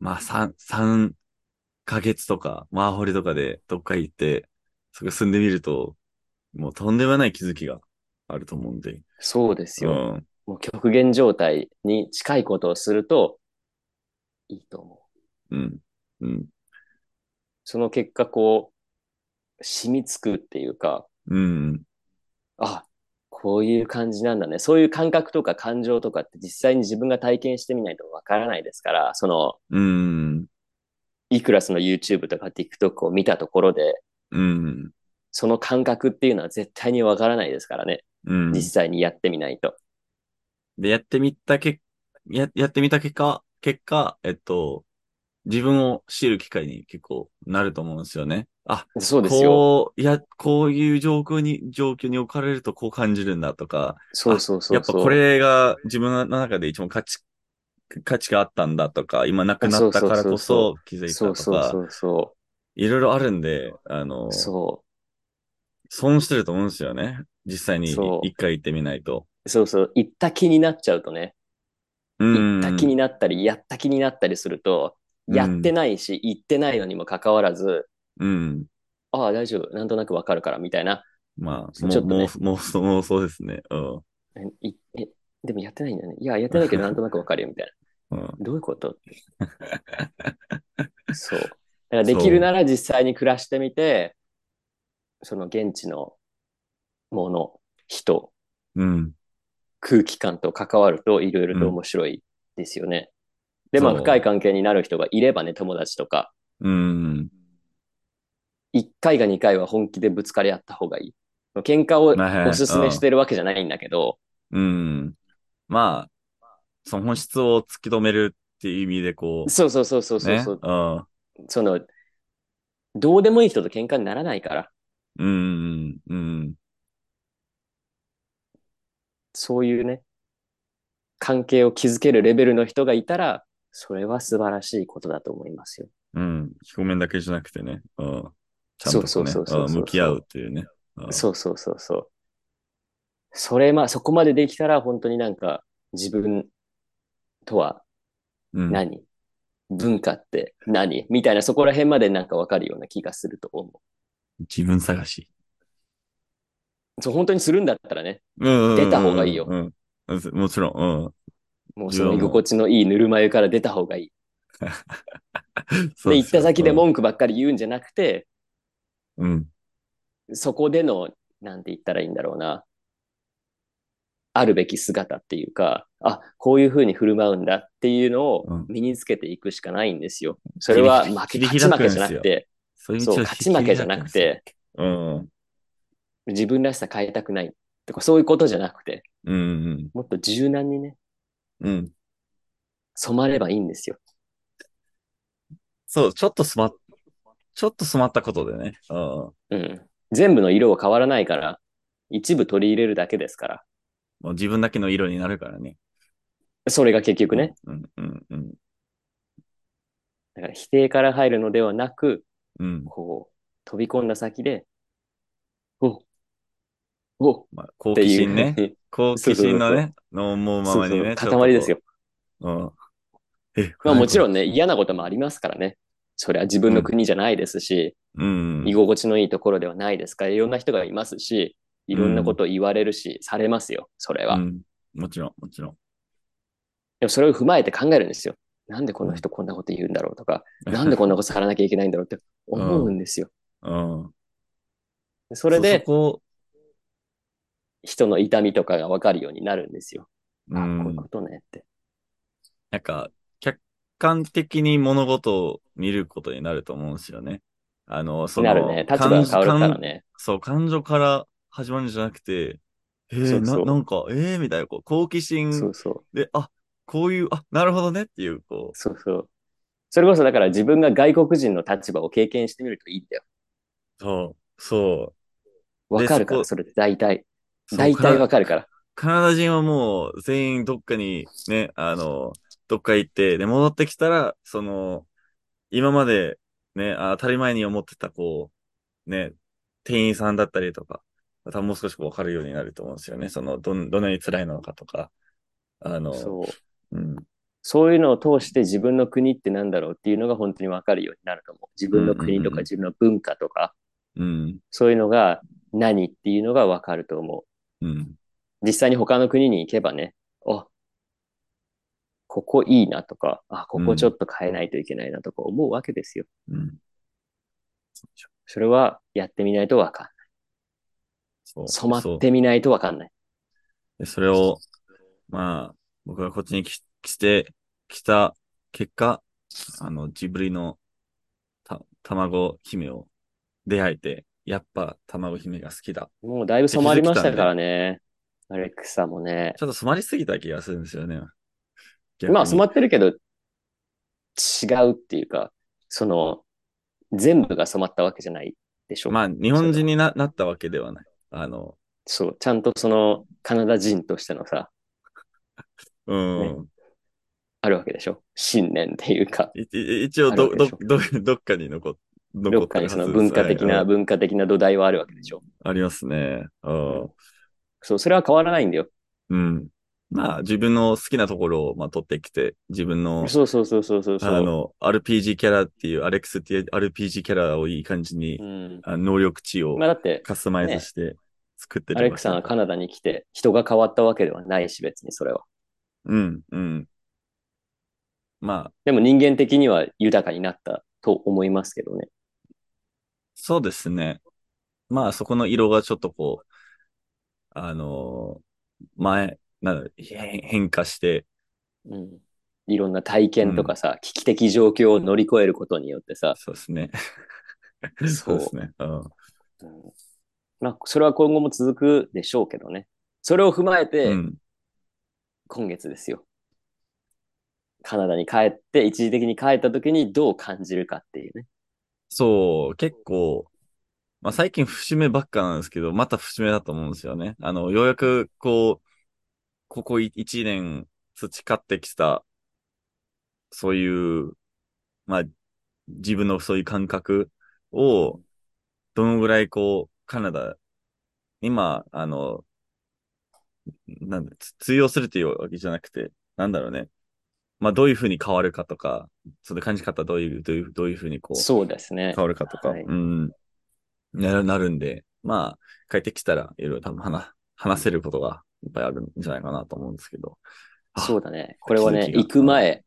う、まあ三、三ヶ月とか、ワーホリとかでどっか行って、そこ住んでみると、もうとんでもない気づきがあると思うんで。そうですよ。うん。もう極限状態に近いことをするといいと思う。うん。うん。その結果、こう、染みつくっていうか、うん。あ、こういう感じなんだね。そういう感覚とか感情とかって実際に自分が体験してみないとわからないですから、その、うん。いくらその YouTube とか TikTok を見たところで、うん。その感覚っていうのは絶対にわからないですからね。うん。実際にやってみないと。で、やってみたけ、や、やってみた結果、結果、えっと、自分を知る機会に結構なると思うんですよね。あ、そうですよ。こう、いや、こういう状況に、状況に置かれるとこう感じるんだとか、そうそうそう。やっぱこれが自分の中で一番価値、価値があったんだとか、今なくなったからこそ気づいたとか、そうそうそいろいろあるんで、あのう。、そ損してると思うんですよね。実際に一回行ってみないと。う。そうそう。行った気になっちゃうとね。うん。行った気になったり、やった気になったりすると、うんやってないし、行ってないのにもかかわらず、うん。ああ、大丈夫。なんとなくわかるから、みたいな。まあ、ちょっとねもう、もう、そうですね。うん。え、いえでもやってないんだよね。いや、やってないけど <laughs> なんとなくわかるよ、みたいうん。な。どういうこと <laughs> そう。だからできるなら実際に暮らしてみて、その現地のもの、人、うん。空気感と関わるといろいろと面白いですよね。で、まあ深い関係になる人がいればね、友達とか、うん。1回か2回は本気でぶつかり合った方がいい。喧嘩をおすすめしてるわけじゃないんだけど、うん。まあ、その本質を突き止めるっていう意味で、こう、そうそうそうそうそうね。そう、うん。その、どうでもいい人と喧嘩にならないから、うん。うん。そういうね、関係を築けるレベルの人がいたら、それは素晴らしいことだと思いますよ。うん。表面だけじゃなくてね。うん。ちゃんとこそうそうそうそうそううん向き合うっていうね。うんそうそうそうそう。それまあ、そこまでできたら本当になんか自分とはうん。何、文化って何？みたいなそこら辺までなんかわかるような気がすると思自分探し。う。そう、本当にするんだったらね、うん。出た方がいいようん。うんもちろん。もうその居心地のいいぬるま湯から出た方がいい。<laughs> うん。で、行った先でも文句ばっかり言うんじゃなくて、うん。そこでの、なんて言ったらいいんだろうな。あるべき姿っていうか、あ、こういう風に振る舞うんだっていうのをうん身につけていくしかないんですよ。それは負け、勝ち負けじゃなくて、そう、勝ち負けじゃなくて、うん。自分らしさ変えたくないとか、そういうことじゃなくて、うんうん。もっと柔軟にね、うん。染まればいいんですよ。そう、ちょっと染まっ、ちょっと染まったことでね。うん。うん。全部の色は変わらないから、一部取り入れるだけですから。もう自分だけの色になるからね。それが結局ね。うんうんうん。だから否定から入るのではなく、うん。こう、飛び込んだ先で、おおまあ、好奇心ね。好奇心のね、の思うままにね。そうそう塊ですよ。う。うん。え、まあもちろん。んね、嫌なこともありますからね。それは自分の国じゃないですし、うん。居心地のいいところではないですから、いろんな人がいますし、いろんなことを言われるし、されますよ、それは。うん。もちろん、もちろん。でもそれを踏まえて考えるんですよ。なんでこの人こんなこと言うんだろうとか、なんでこんなことさらなきゃいけないんだろうって <laughs> 思うんですよ。うん。それで人の痛みとかがわかるようになるんですよ。あ、うんこういうことねって。なんか、客観的に物事を見ることになると思うんですよね。あの、その、なるね。立場が変わるから感ね。そう、感情から始まるんじゃなくて、えー、そうそうな、なんか、えー、みたいな、こう、好奇心そうそう。で、あ、こういう、あ、なるほどねっていう、こそうそう。それこそだから自分が外国人の立場を経験してみるといいんだよ。う、そう、そう。わかるから、そそれ大体。大体わカかるから。カナダ人はもう全員どっかにね、あの、どっか行って、で、戻ってきたら、その、今までね、あ当たり前に思ってた、こう、ね、店員さんだったりとか、多分もう少しこう分かるようになると思うんですよね。その、どん、どんなに辛いのかとか、あの、そう。うん、そういうのを通して自分の国ってなんだろうっていうのが本当にわかるようになると思う。自分の国とか自分の文化とか、うん、そういうのが何っていうのがわかると思う。うん、実際に他の国に行けばね、あ、ここいいなとか、あ、ここちょっと変えないといけないなとか思うわけですよ。うん。それはやってみないとわかんない。そう。染まってみないとわかんない。で、それを、まあ、僕がこっちに来来て、来た結果、あの、ジブリのた、卵姫を出会えて、やっぱ卵姫が好きだ。もうだいぶ染まりましたからね。アレクサもね。ちょっと染まりすぎた気がするんですよね。まあ染まってるけど、違うっていうか、その、全部が染まったわけじゃないでしょ。まあ、日本人にななったわけではない。あの、そう、ちゃんとその、カナダ人としてのさ、<laughs> うん。あるわけでしょ。信念っていうか、いい一応ど、どあるわけでしょ、ど、ど <laughs> っかに残っ、残どっってるはずですかにその文化的な、はい文化的な土台はあるわけでしょ。ありますね。うん。そう、それは変わらないんだよ。うん。まあ、自分の好きなところを、まあ、取ってきて、自分の、そうそうそうそうそう。あの、RPG キャラっていう、アレックスっていう RPG キャラをいい感じにう、ん。あ能力値をまあだって、カスタマイズして作ってるアレックさんはカナダに来て、人が変わったわけではないし、別にそれは。うん、うん。まあ、でも人間的には豊かになったと思いますけどね。そうですね。まあ、そこの色がちょっとこう、あのー前、なんだ変変化して、うん。いろんな体験とかさ、危機的状況を乗り越えることによってさ、そうですね。そうですね。うん。うんまあ、それは今後も続くでしょうけどね。それを踏まえて、うん。今月ですよ。カナダに帰って、一時的に帰った時にどう感じるかっていうね。そう、結構、まあ最近節目ばっかなんですけど、また節目だと思うんですよね。あの、ようやく、こう、ここい一年培ってきた、そういう、まあ、自分のそういう感覚を、どのぐらいこう、カナダ、今、あの、なんだ、つ通用するっていうわけじゃなくて、なんだろうね。まあ、どういうふうに変わるかとか、その感じ方どういう、どういう、どういうふうにこう、そうですね。変わるかとか、はい。うん、なる、なるんで、まあ、帰ってきたら、いろいろ多分話、話せることがいっぱいあるんじゃないかなと思うんですけど。あそうだね。これはね、行く前、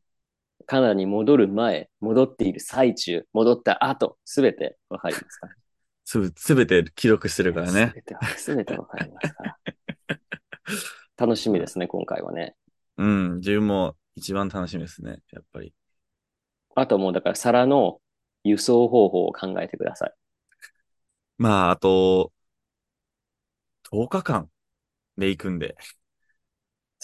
カナダに戻る前、戻っている最中、戻った後、すべてわかりますから。<laughs> すべ、すべて記録してるからね。すべては、すべてわかりますから。<laughs> 楽しみですね、今回はね。うん、自分も一番楽しみですね、やっぱり。あともうだから皿の輸送方法を考えてください。まあ、あと、10日間で行くんで。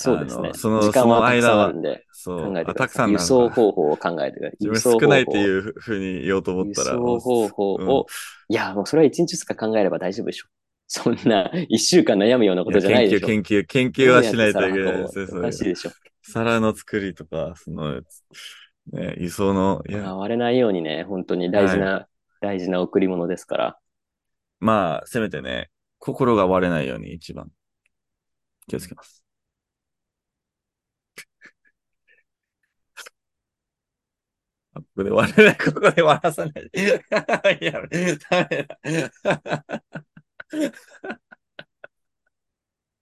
そうですね。その時間はたくさんあそるんでそう。あ考えてください。輸たくさんなんだ送方法を考えてください。少ないっていうふうに言おうと思輸ったら。送方法うんを、いや、もうそれは一日二日考えれば大丈夫でしょ。そんな一週間悩むようなことじゃないでしょ。研究、研究、研究はしないといけないですね。おかしいでしょ。皿の作りとか、その、ね、輸送の、いや、割れないようにね、本当に大事な、大事な贈り物ですから。まあ、せめてね、心が割れないように一番気をつけます。ここで笑わない、ここで割らさない。<laughs> いや、ダメだ。